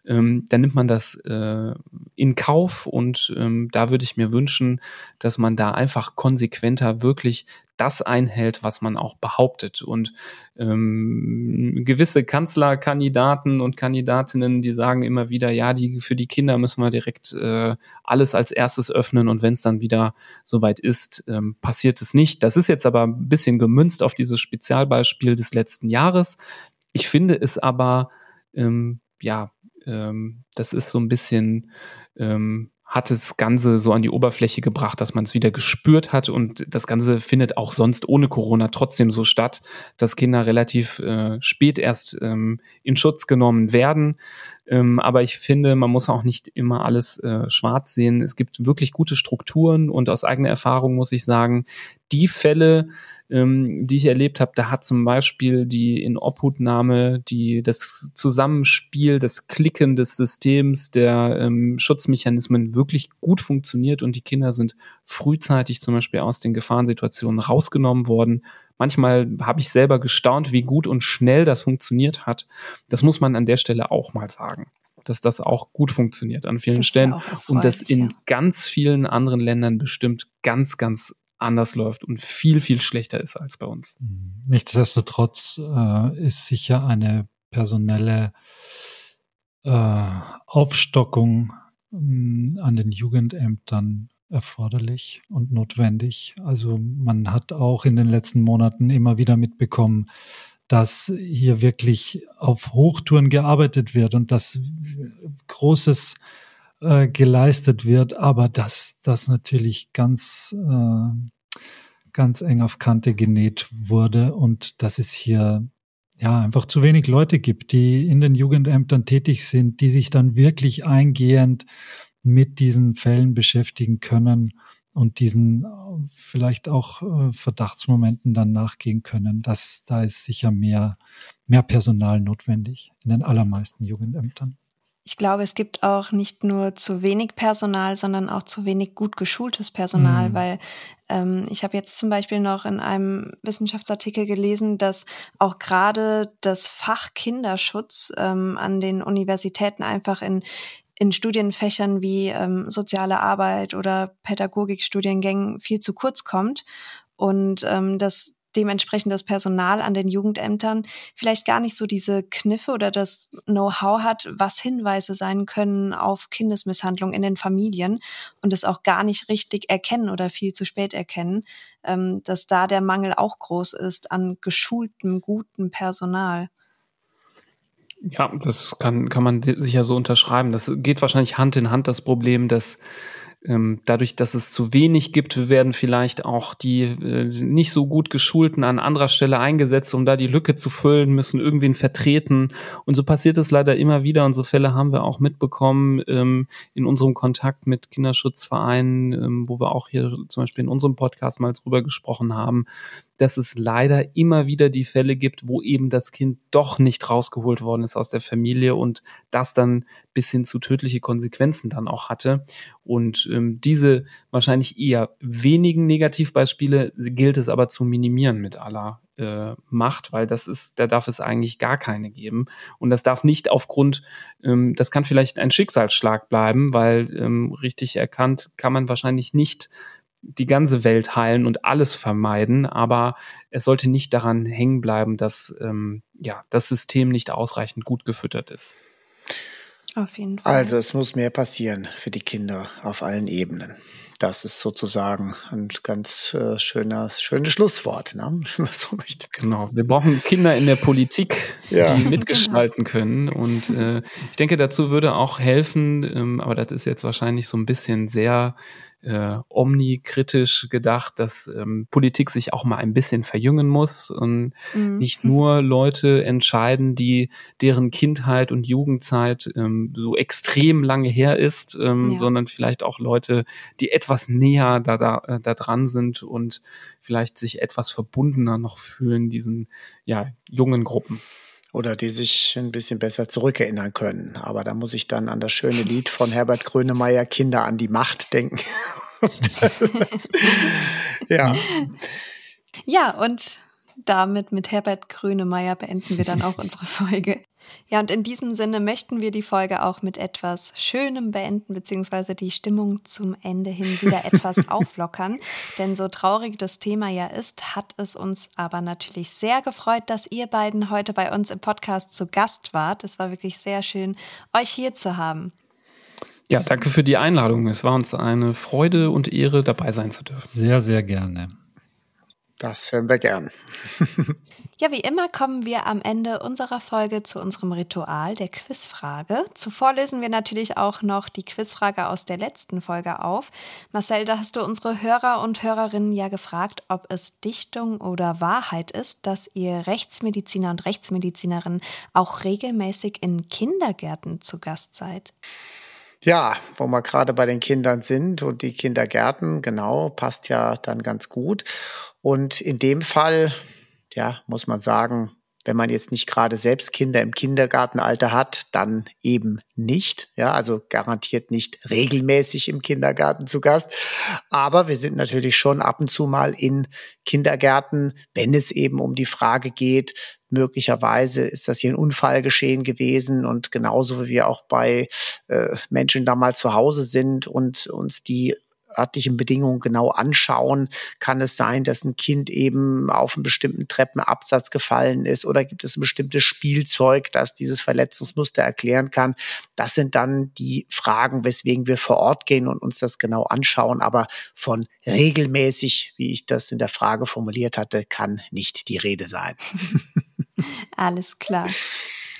ähm, dann nimmt man das äh, in Kauf und ähm, da würde ich mir wünschen, dass man da einfach konsequenter wirklich das einhält, was man auch behauptet. Und ähm, gewisse Kanzlerkandidaten und Kandidatinnen, die sagen immer wieder, ja, die für die Kinder müssen wir direkt äh, alles als erstes öffnen und wenn es dann wieder soweit ist, ähm, passiert es nicht. Das ist jetzt aber ein bisschen gemünzt auf dieses Spezialbeispiel des letzten Jahres. Ich finde es aber, ähm, ja, ähm, das ist so ein bisschen ähm, hat das Ganze so an die Oberfläche gebracht, dass man es wieder gespürt hat und das Ganze findet auch sonst ohne Corona trotzdem so statt, dass Kinder relativ äh, spät erst ähm, in Schutz genommen werden. Ähm, aber ich finde, man muss auch nicht immer alles äh, schwarz sehen. Es gibt wirklich gute Strukturen und aus eigener Erfahrung muss ich sagen, die Fälle, ähm, die ich erlebt habe, da hat zum Beispiel die Inobhutnahme, die das Zusammenspiel, das Klicken des Systems, der ähm, Schutzmechanismen wirklich gut funktioniert und die Kinder sind frühzeitig zum Beispiel aus den Gefahrensituationen rausgenommen worden. Manchmal habe ich selber gestaunt, wie gut und schnell das funktioniert hat. Das muss man an der Stelle auch mal sagen dass das auch gut funktioniert an vielen Stellen ja und das in ja. ganz vielen anderen Ländern bestimmt ganz, ganz anders läuft und viel, viel schlechter ist als bei uns. Mhm. Nichtsdestotrotz äh, ist sicher eine personelle äh, Aufstockung äh, an den Jugendämtern erforderlich und notwendig. Also man hat auch in den letzten Monaten immer wieder mitbekommen, dass hier wirklich auf Hochtouren gearbeitet wird und dass Großes äh, geleistet wird, aber dass das natürlich ganz, äh, ganz eng auf Kante genäht wurde und dass es hier ja einfach zu wenig Leute gibt, die in den Jugendämtern tätig sind, die sich dann wirklich eingehend mit diesen Fällen beschäftigen können und diesen äh, vielleicht auch äh, Verdachtsmomenten dann nachgehen können. Das, da ist sicher mehr, mehr Personal notwendig in den allermeisten Jugendämtern. Ich glaube, es gibt auch nicht nur zu wenig Personal, sondern auch zu wenig gut geschultes Personal, mhm. weil ähm, ich habe jetzt zum Beispiel noch in einem Wissenschaftsartikel gelesen, dass auch gerade das Fach Kinderschutz ähm, an den Universitäten einfach in in Studienfächern wie ähm, soziale Arbeit oder Pädagogikstudiengängen viel zu kurz kommt und ähm, dass dementsprechend das Personal an den Jugendämtern vielleicht gar nicht so diese Kniffe oder das Know-how hat, was Hinweise sein können auf Kindesmisshandlung in den Familien und es auch gar nicht richtig erkennen oder viel zu spät erkennen, ähm, dass da der Mangel auch groß ist an geschultem, gutem Personal. Ja, das kann, kann man sicher so unterschreiben. Das geht wahrscheinlich Hand in Hand, das Problem, dass dadurch, dass es zu wenig gibt, werden vielleicht auch die äh, nicht so gut geschulten an anderer Stelle eingesetzt, um da die Lücke zu füllen, müssen irgendwen vertreten. Und so passiert es leider immer wieder. Und so Fälle haben wir auch mitbekommen ähm, in unserem Kontakt mit Kinderschutzvereinen, ähm, wo wir auch hier zum Beispiel in unserem Podcast mal drüber gesprochen haben, dass es leider immer wieder die Fälle gibt, wo eben das Kind doch nicht rausgeholt worden ist aus der Familie und das dann bis hin zu tödliche Konsequenzen dann auch hatte. Und ähm, diese wahrscheinlich eher wenigen Negativbeispiele gilt es aber zu minimieren mit aller äh, macht, weil das ist, da darf es eigentlich gar keine geben. Und das darf nicht aufgrund, ähm, das kann vielleicht ein Schicksalsschlag bleiben, weil ähm, richtig erkannt kann man wahrscheinlich nicht die ganze Welt heilen und alles vermeiden, aber es sollte nicht daran hängen bleiben, dass ähm, ja, das System nicht ausreichend gut gefüttert ist. Auf jeden Fall. Also es muss mehr passieren für die Kinder auf allen Ebenen. Das ist sozusagen ein ganz äh, schöner, schönes Schlusswort. Ne? so genau, wir brauchen Kinder in der Politik, ja. die mitgestalten können. Und äh, ich denke, dazu würde auch helfen, ähm, aber das ist jetzt wahrscheinlich so ein bisschen sehr äh, omnikritisch gedacht, dass ähm, Politik sich auch mal ein bisschen verjüngen muss und mhm. nicht nur Leute entscheiden, die deren Kindheit und Jugendzeit ähm, so extrem lange her ist, ähm, ja. sondern vielleicht auch Leute, die etwas näher da, da, äh, da dran sind und vielleicht sich etwas verbundener noch fühlen, diesen ja, jungen Gruppen oder die sich ein bisschen besser zurückerinnern können. Aber da muss ich dann an das schöne Lied von Herbert Grönemeyer Kinder an die Macht denken. ja. Ja, und damit mit Herbert Grönemeyer beenden wir dann auch unsere Folge. Ja, und in diesem Sinne möchten wir die Folge auch mit etwas Schönem beenden, beziehungsweise die Stimmung zum Ende hin wieder etwas auflockern. Denn so traurig das Thema ja ist, hat es uns aber natürlich sehr gefreut, dass ihr beiden heute bei uns im Podcast zu Gast wart. Es war wirklich sehr schön, euch hier zu haben. Ja, danke für die Einladung. Es war uns eine Freude und Ehre, dabei sein zu dürfen. Sehr, sehr gerne. Das hören wir gern. ja, wie immer kommen wir am Ende unserer Folge zu unserem Ritual der Quizfrage. Zuvor lösen wir natürlich auch noch die Quizfrage aus der letzten Folge auf. Marcel, da hast du unsere Hörer und Hörerinnen ja gefragt, ob es Dichtung oder Wahrheit ist, dass ihr Rechtsmediziner und Rechtsmedizinerinnen auch regelmäßig in Kindergärten zu Gast seid. Ja, wo wir gerade bei den Kindern sind und die Kindergärten, genau, passt ja dann ganz gut. Und in dem Fall, ja, muss man sagen, wenn man jetzt nicht gerade selbst Kinder im Kindergartenalter hat, dann eben nicht. Ja, also garantiert nicht regelmäßig im Kindergarten zu Gast. Aber wir sind natürlich schon ab und zu mal in Kindergärten, wenn es eben um die Frage geht, möglicherweise ist das hier ein Unfall geschehen gewesen und genauso wie wir auch bei äh, Menschen da mal zu Hause sind und uns die örtlichen Bedingungen genau anschauen. Kann es sein, dass ein Kind eben auf einen bestimmten Treppenabsatz gefallen ist oder gibt es ein bestimmtes Spielzeug, das dieses Verletzungsmuster erklären kann? Das sind dann die Fragen, weswegen wir vor Ort gehen und uns das genau anschauen. Aber von regelmäßig, wie ich das in der Frage formuliert hatte, kann nicht die Rede sein. Alles klar.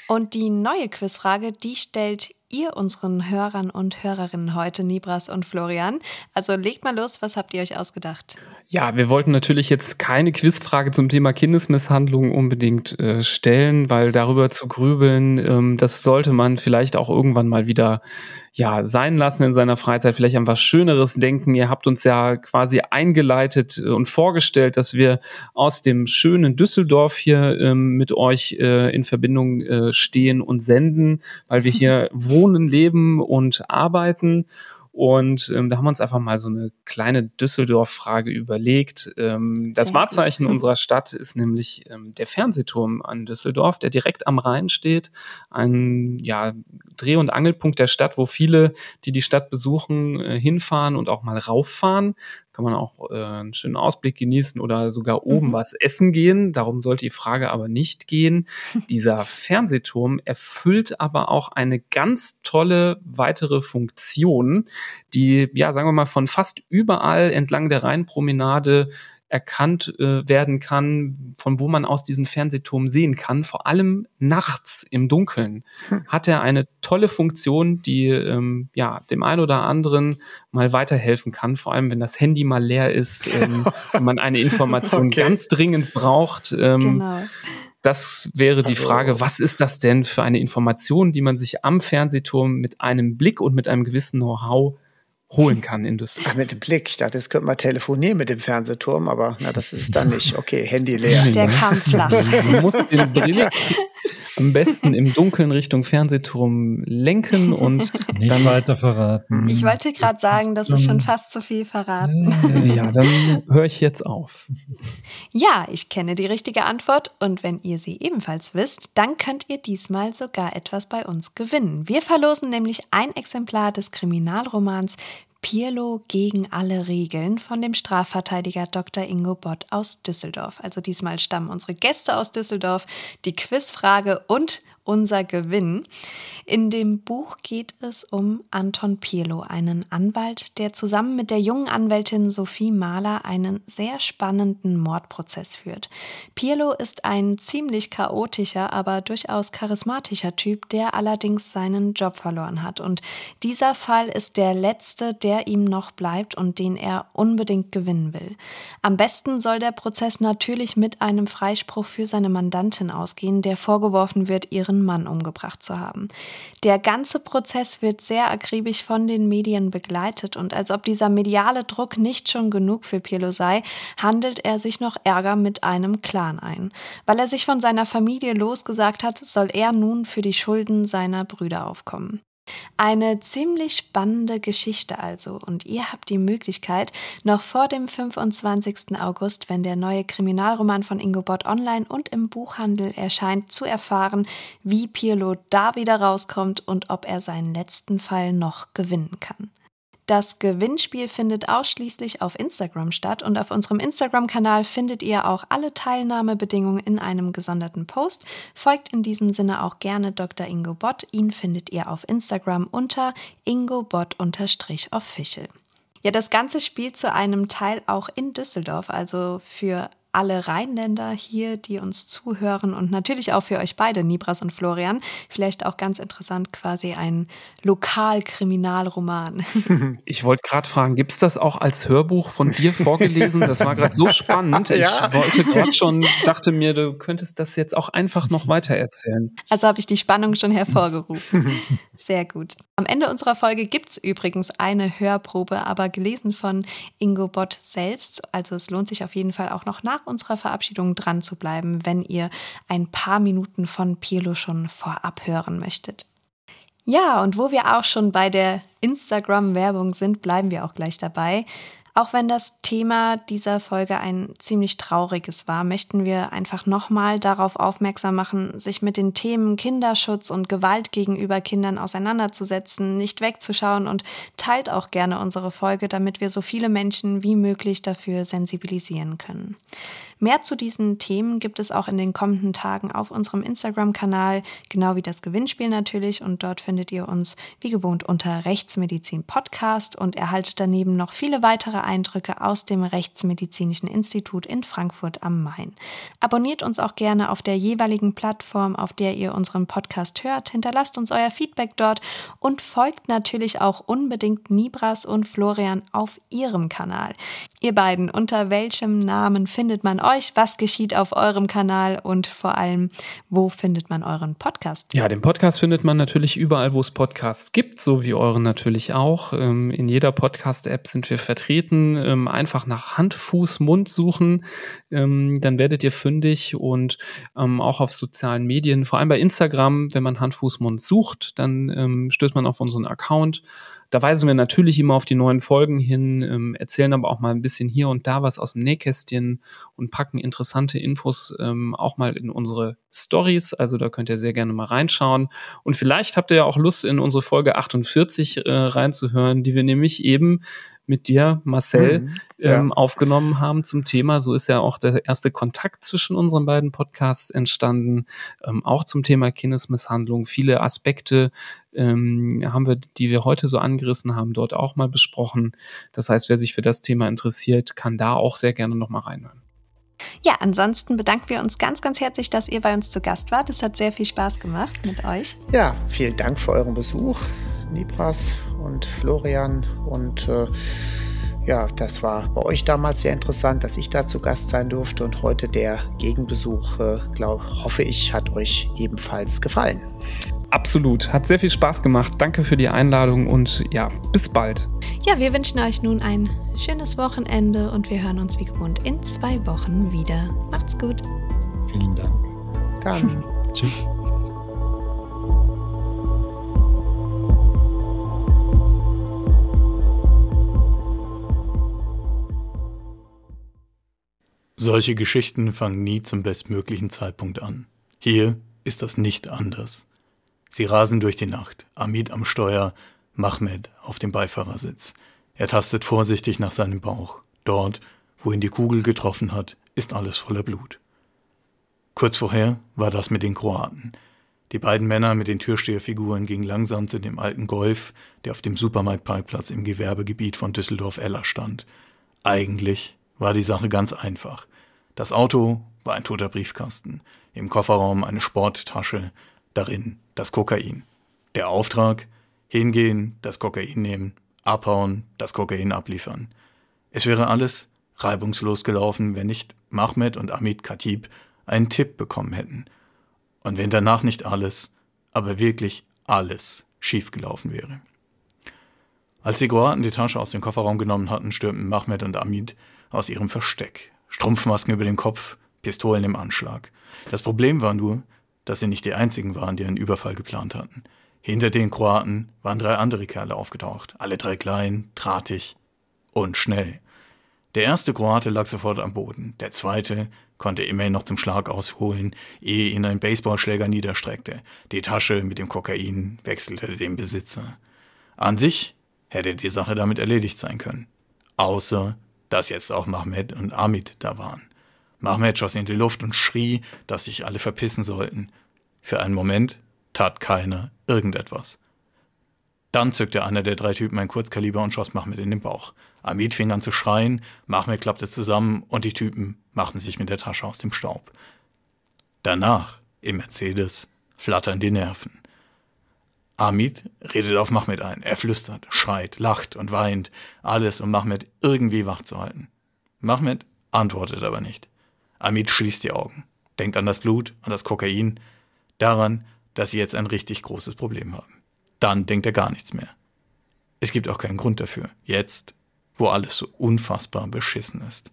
Und die neue Quizfrage, die stellt ihr unseren Hörern und Hörerinnen heute, Nibras und Florian. Also legt mal los, was habt ihr euch ausgedacht? Ja, wir wollten natürlich jetzt keine Quizfrage zum Thema Kindesmisshandlung unbedingt äh, stellen, weil darüber zu grübeln, ähm, das sollte man vielleicht auch irgendwann mal wieder ja, sein lassen in seiner Freizeit, vielleicht an was Schöneres denken. Ihr habt uns ja quasi eingeleitet und vorgestellt, dass wir aus dem schönen Düsseldorf hier ähm, mit euch äh, in Verbindung äh, stehen und senden, weil wir hier wohnen, leben und arbeiten. Und ähm, da haben wir uns einfach mal so eine kleine Düsseldorf-Frage überlegt. Ähm, das Wahrzeichen unserer Stadt ist nämlich ähm, der Fernsehturm an Düsseldorf, der direkt am Rhein steht. Ein ja, Dreh- und Angelpunkt der Stadt, wo viele, die die Stadt besuchen, äh, hinfahren und auch mal rauffahren kann man auch äh, einen schönen Ausblick genießen oder sogar oben mhm. was essen gehen. Darum sollte die Frage aber nicht gehen. Dieser Fernsehturm erfüllt aber auch eine ganz tolle weitere Funktion, die, ja, sagen wir mal, von fast überall entlang der Rheinpromenade erkannt äh, werden kann, von wo man aus diesen Fernsehturm sehen kann. Vor allem nachts im Dunkeln hm. hat er eine tolle Funktion, die ähm, ja dem einen oder anderen mal weiterhelfen kann. Vor allem, wenn das Handy mal leer ist ähm, und man eine Information okay. ganz dringend braucht. Ähm, genau. Das wäre die also, Frage, was ist das denn für eine Information, die man sich am Fernsehturm mit einem Blick und mit einem gewissen Know-how holen kann in das. Ach, mit dem Blick. Ich dachte, jetzt könnte man telefonieren mit dem Fernsehturm, aber na, das ist es dann nicht. Okay, Handy leer. Der kam flach. Man muss den Blick, am besten im Dunkeln Richtung Fernsehturm lenken und Nicht dann weiter verraten. Ich wollte gerade sagen, das ist schon fast zu viel verraten. Ja, dann höre ich jetzt auf. Ja, ich kenne die richtige Antwort und wenn ihr sie ebenfalls wisst, dann könnt ihr diesmal sogar etwas bei uns gewinnen. Wir verlosen nämlich ein Exemplar des Kriminalromans Pirlo gegen alle Regeln von dem Strafverteidiger Dr. Ingo Bott aus Düsseldorf. Also diesmal stammen unsere Gäste aus Düsseldorf, die Quizfrage und unser Gewinn. In dem Buch geht es um Anton Pirlo, einen Anwalt, der zusammen mit der jungen Anwältin Sophie Mahler einen sehr spannenden Mordprozess führt. Pirlo ist ein ziemlich chaotischer, aber durchaus charismatischer Typ, der allerdings seinen Job verloren hat. Und dieser Fall ist der letzte, der ihm noch bleibt und den er unbedingt gewinnen will. Am besten soll der Prozess natürlich mit einem Freispruch für seine Mandantin ausgehen, der vorgeworfen wird, ihren Mann umgebracht zu haben. Der ganze Prozess wird sehr akribisch von den Medien begleitet und als ob dieser mediale Druck nicht schon genug für Pirlo sei, handelt er sich noch Ärger mit einem Clan ein. Weil er sich von seiner Familie losgesagt hat, soll er nun für die Schulden seiner Brüder aufkommen. Eine ziemlich spannende Geschichte also und ihr habt die Möglichkeit, noch vor dem 25. August, wenn der neue Kriminalroman von Ingo Bott online und im Buchhandel erscheint, zu erfahren, wie Pirlo da wieder rauskommt und ob er seinen letzten Fall noch gewinnen kann. Das Gewinnspiel findet ausschließlich auf Instagram statt und auf unserem Instagram-Kanal findet ihr auch alle Teilnahmebedingungen in einem gesonderten Post. Folgt in diesem Sinne auch gerne Dr. Ingo Bott. Ihn findet ihr auf Instagram unter ingobott-official. Ja, das Ganze spielt zu einem Teil auch in Düsseldorf, also für alle Rheinländer hier, die uns zuhören und natürlich auch für euch beide, Nibras und Florian. Vielleicht auch ganz interessant, quasi ein Lokalkriminalroman. Ich wollte gerade fragen, gibt es das auch als Hörbuch von dir vorgelesen? Das war gerade so spannend. Ja. Ich wollte gerade schon, dachte mir, du könntest das jetzt auch einfach noch weiter erzählen. Also habe ich die Spannung schon hervorgerufen. Sehr gut. Am Ende unserer Folge gibt es übrigens eine Hörprobe, aber gelesen von Ingo Bott selbst. Also es lohnt sich auf jeden Fall auch noch nach unserer Verabschiedung dran zu bleiben, wenn ihr ein paar Minuten von Pirlo schon vorab hören möchtet. Ja, und wo wir auch schon bei der Instagram-Werbung sind, bleiben wir auch gleich dabei. Auch wenn das Thema dieser Folge ein ziemlich trauriges war, möchten wir einfach nochmal darauf aufmerksam machen, sich mit den Themen Kinderschutz und Gewalt gegenüber Kindern auseinanderzusetzen, nicht wegzuschauen und teilt auch gerne unsere Folge, damit wir so viele Menschen wie möglich dafür sensibilisieren können. Mehr zu diesen Themen gibt es auch in den kommenden Tagen auf unserem Instagram-Kanal, genau wie das Gewinnspiel natürlich. Und dort findet ihr uns wie gewohnt unter Rechtsmedizin Podcast und erhaltet daneben noch viele weitere Eindrücke aus dem Rechtsmedizinischen Institut in Frankfurt am Main. Abonniert uns auch gerne auf der jeweiligen Plattform, auf der ihr unseren Podcast hört. Hinterlasst uns euer Feedback dort und folgt natürlich auch unbedingt Nibras und Florian auf ihrem Kanal. Ihr beiden, unter welchem Namen findet man euch? Euch? Was geschieht auf eurem Kanal und vor allem, wo findet man euren Podcast? Ja, den Podcast findet man natürlich überall, wo es Podcasts gibt, so wie euren natürlich auch. Ähm, in jeder Podcast-App sind wir vertreten. Ähm, einfach nach Hand, Fuß, Mund suchen, ähm, dann werdet ihr fündig und auch auf sozialen Medien, vor allem bei Instagram, wenn man Hand, Fuß, Mund sucht, dann stößt man auf unseren Account da weisen wir natürlich immer auf die neuen Folgen hin, ähm, erzählen aber auch mal ein bisschen hier und da was aus dem Nähkästchen und packen interessante Infos ähm, auch mal in unsere Stories. Also da könnt ihr sehr gerne mal reinschauen. Und vielleicht habt ihr ja auch Lust, in unsere Folge 48 äh, reinzuhören, die wir nämlich eben mit dir, Marcel, mhm, ja. ähm, aufgenommen haben zum Thema. So ist ja auch der erste Kontakt zwischen unseren beiden Podcasts entstanden, ähm, auch zum Thema Kindesmisshandlung. Viele Aspekte ähm, haben wir, die wir heute so angerissen haben, dort auch mal besprochen. Das heißt, wer sich für das Thema interessiert, kann da auch sehr gerne noch mal reinhören. Ja, ansonsten bedanken wir uns ganz, ganz herzlich, dass ihr bei uns zu Gast wart. Es hat sehr viel Spaß gemacht mit euch. Ja, vielen Dank für euren Besuch, Nibras und Florian. Und äh, ja, das war bei euch damals sehr interessant, dass ich da zu Gast sein durfte. Und heute der Gegenbesuch, äh, glaub, hoffe ich, hat euch ebenfalls gefallen. Absolut. Hat sehr viel Spaß gemacht. Danke für die Einladung und ja, bis bald. Ja, wir wünschen euch nun ein schönes Wochenende und wir hören uns wie gewohnt in zwei Wochen wieder. Macht's gut. Vielen Dank. Dann. Tschüss. Solche Geschichten fangen nie zum bestmöglichen Zeitpunkt an. Hier ist das nicht anders. Sie rasen durch die Nacht, Amit am Steuer, Mahmed auf dem Beifahrersitz. Er tastet vorsichtig nach seinem Bauch. Dort, wo ihn die Kugel getroffen hat, ist alles voller Blut. Kurz vorher war das mit den Kroaten. Die beiden Männer mit den Türsteherfiguren gingen langsam zu dem alten Golf, der auf dem Supermarktparkplatz im Gewerbegebiet von Düsseldorf-Eller stand. Eigentlich war die Sache ganz einfach. Das Auto war ein toter Briefkasten, im Kofferraum eine Sporttasche, darin das Kokain. Der Auftrag? Hingehen, das Kokain nehmen, abhauen, das Kokain abliefern. Es wäre alles reibungslos gelaufen, wenn nicht Mahmed und Amit Khatib einen Tipp bekommen hätten. Und wenn danach nicht alles, aber wirklich alles schiefgelaufen wäre. Als die Kroaten die Tasche aus dem Kofferraum genommen hatten, stürmten Mahmed und Amit aus ihrem Versteck. Strumpfmasken über dem Kopf, Pistolen im Anschlag. Das Problem war nur, dass sie nicht die einzigen waren, die einen Überfall geplant hatten. Hinter den Kroaten waren drei andere Kerle aufgetaucht, alle drei klein, drahtig und schnell. Der erste Kroate lag sofort am Boden, der zweite konnte immerhin noch zum Schlag ausholen, ehe ihn ein Baseballschläger niederstreckte. Die Tasche mit dem Kokain wechselte dem Besitzer. An sich hätte die Sache damit erledigt sein können. Außer, dass jetzt auch Mahmed und Amit da waren. Mahmed schoss in die Luft und schrie, dass sich alle verpissen sollten. Für einen Moment tat keiner irgendetwas. Dann zückte einer der drei Typen ein Kurzkaliber und schoss Mahmed in den Bauch. Amit fing an zu schreien, Mahmed klappte zusammen und die Typen machten sich mit der Tasche aus dem Staub. Danach, im Mercedes, flattern die Nerven. Amit redet auf Mahmed ein. Er flüstert, schreit, lacht und weint. Alles, um Mahmed irgendwie wach zu halten. Mahmed antwortet aber nicht. Amit schließt die Augen, denkt an das Blut, an das Kokain, daran, dass sie jetzt ein richtig großes Problem haben. Dann denkt er gar nichts mehr. Es gibt auch keinen Grund dafür. Jetzt, wo alles so unfassbar beschissen ist.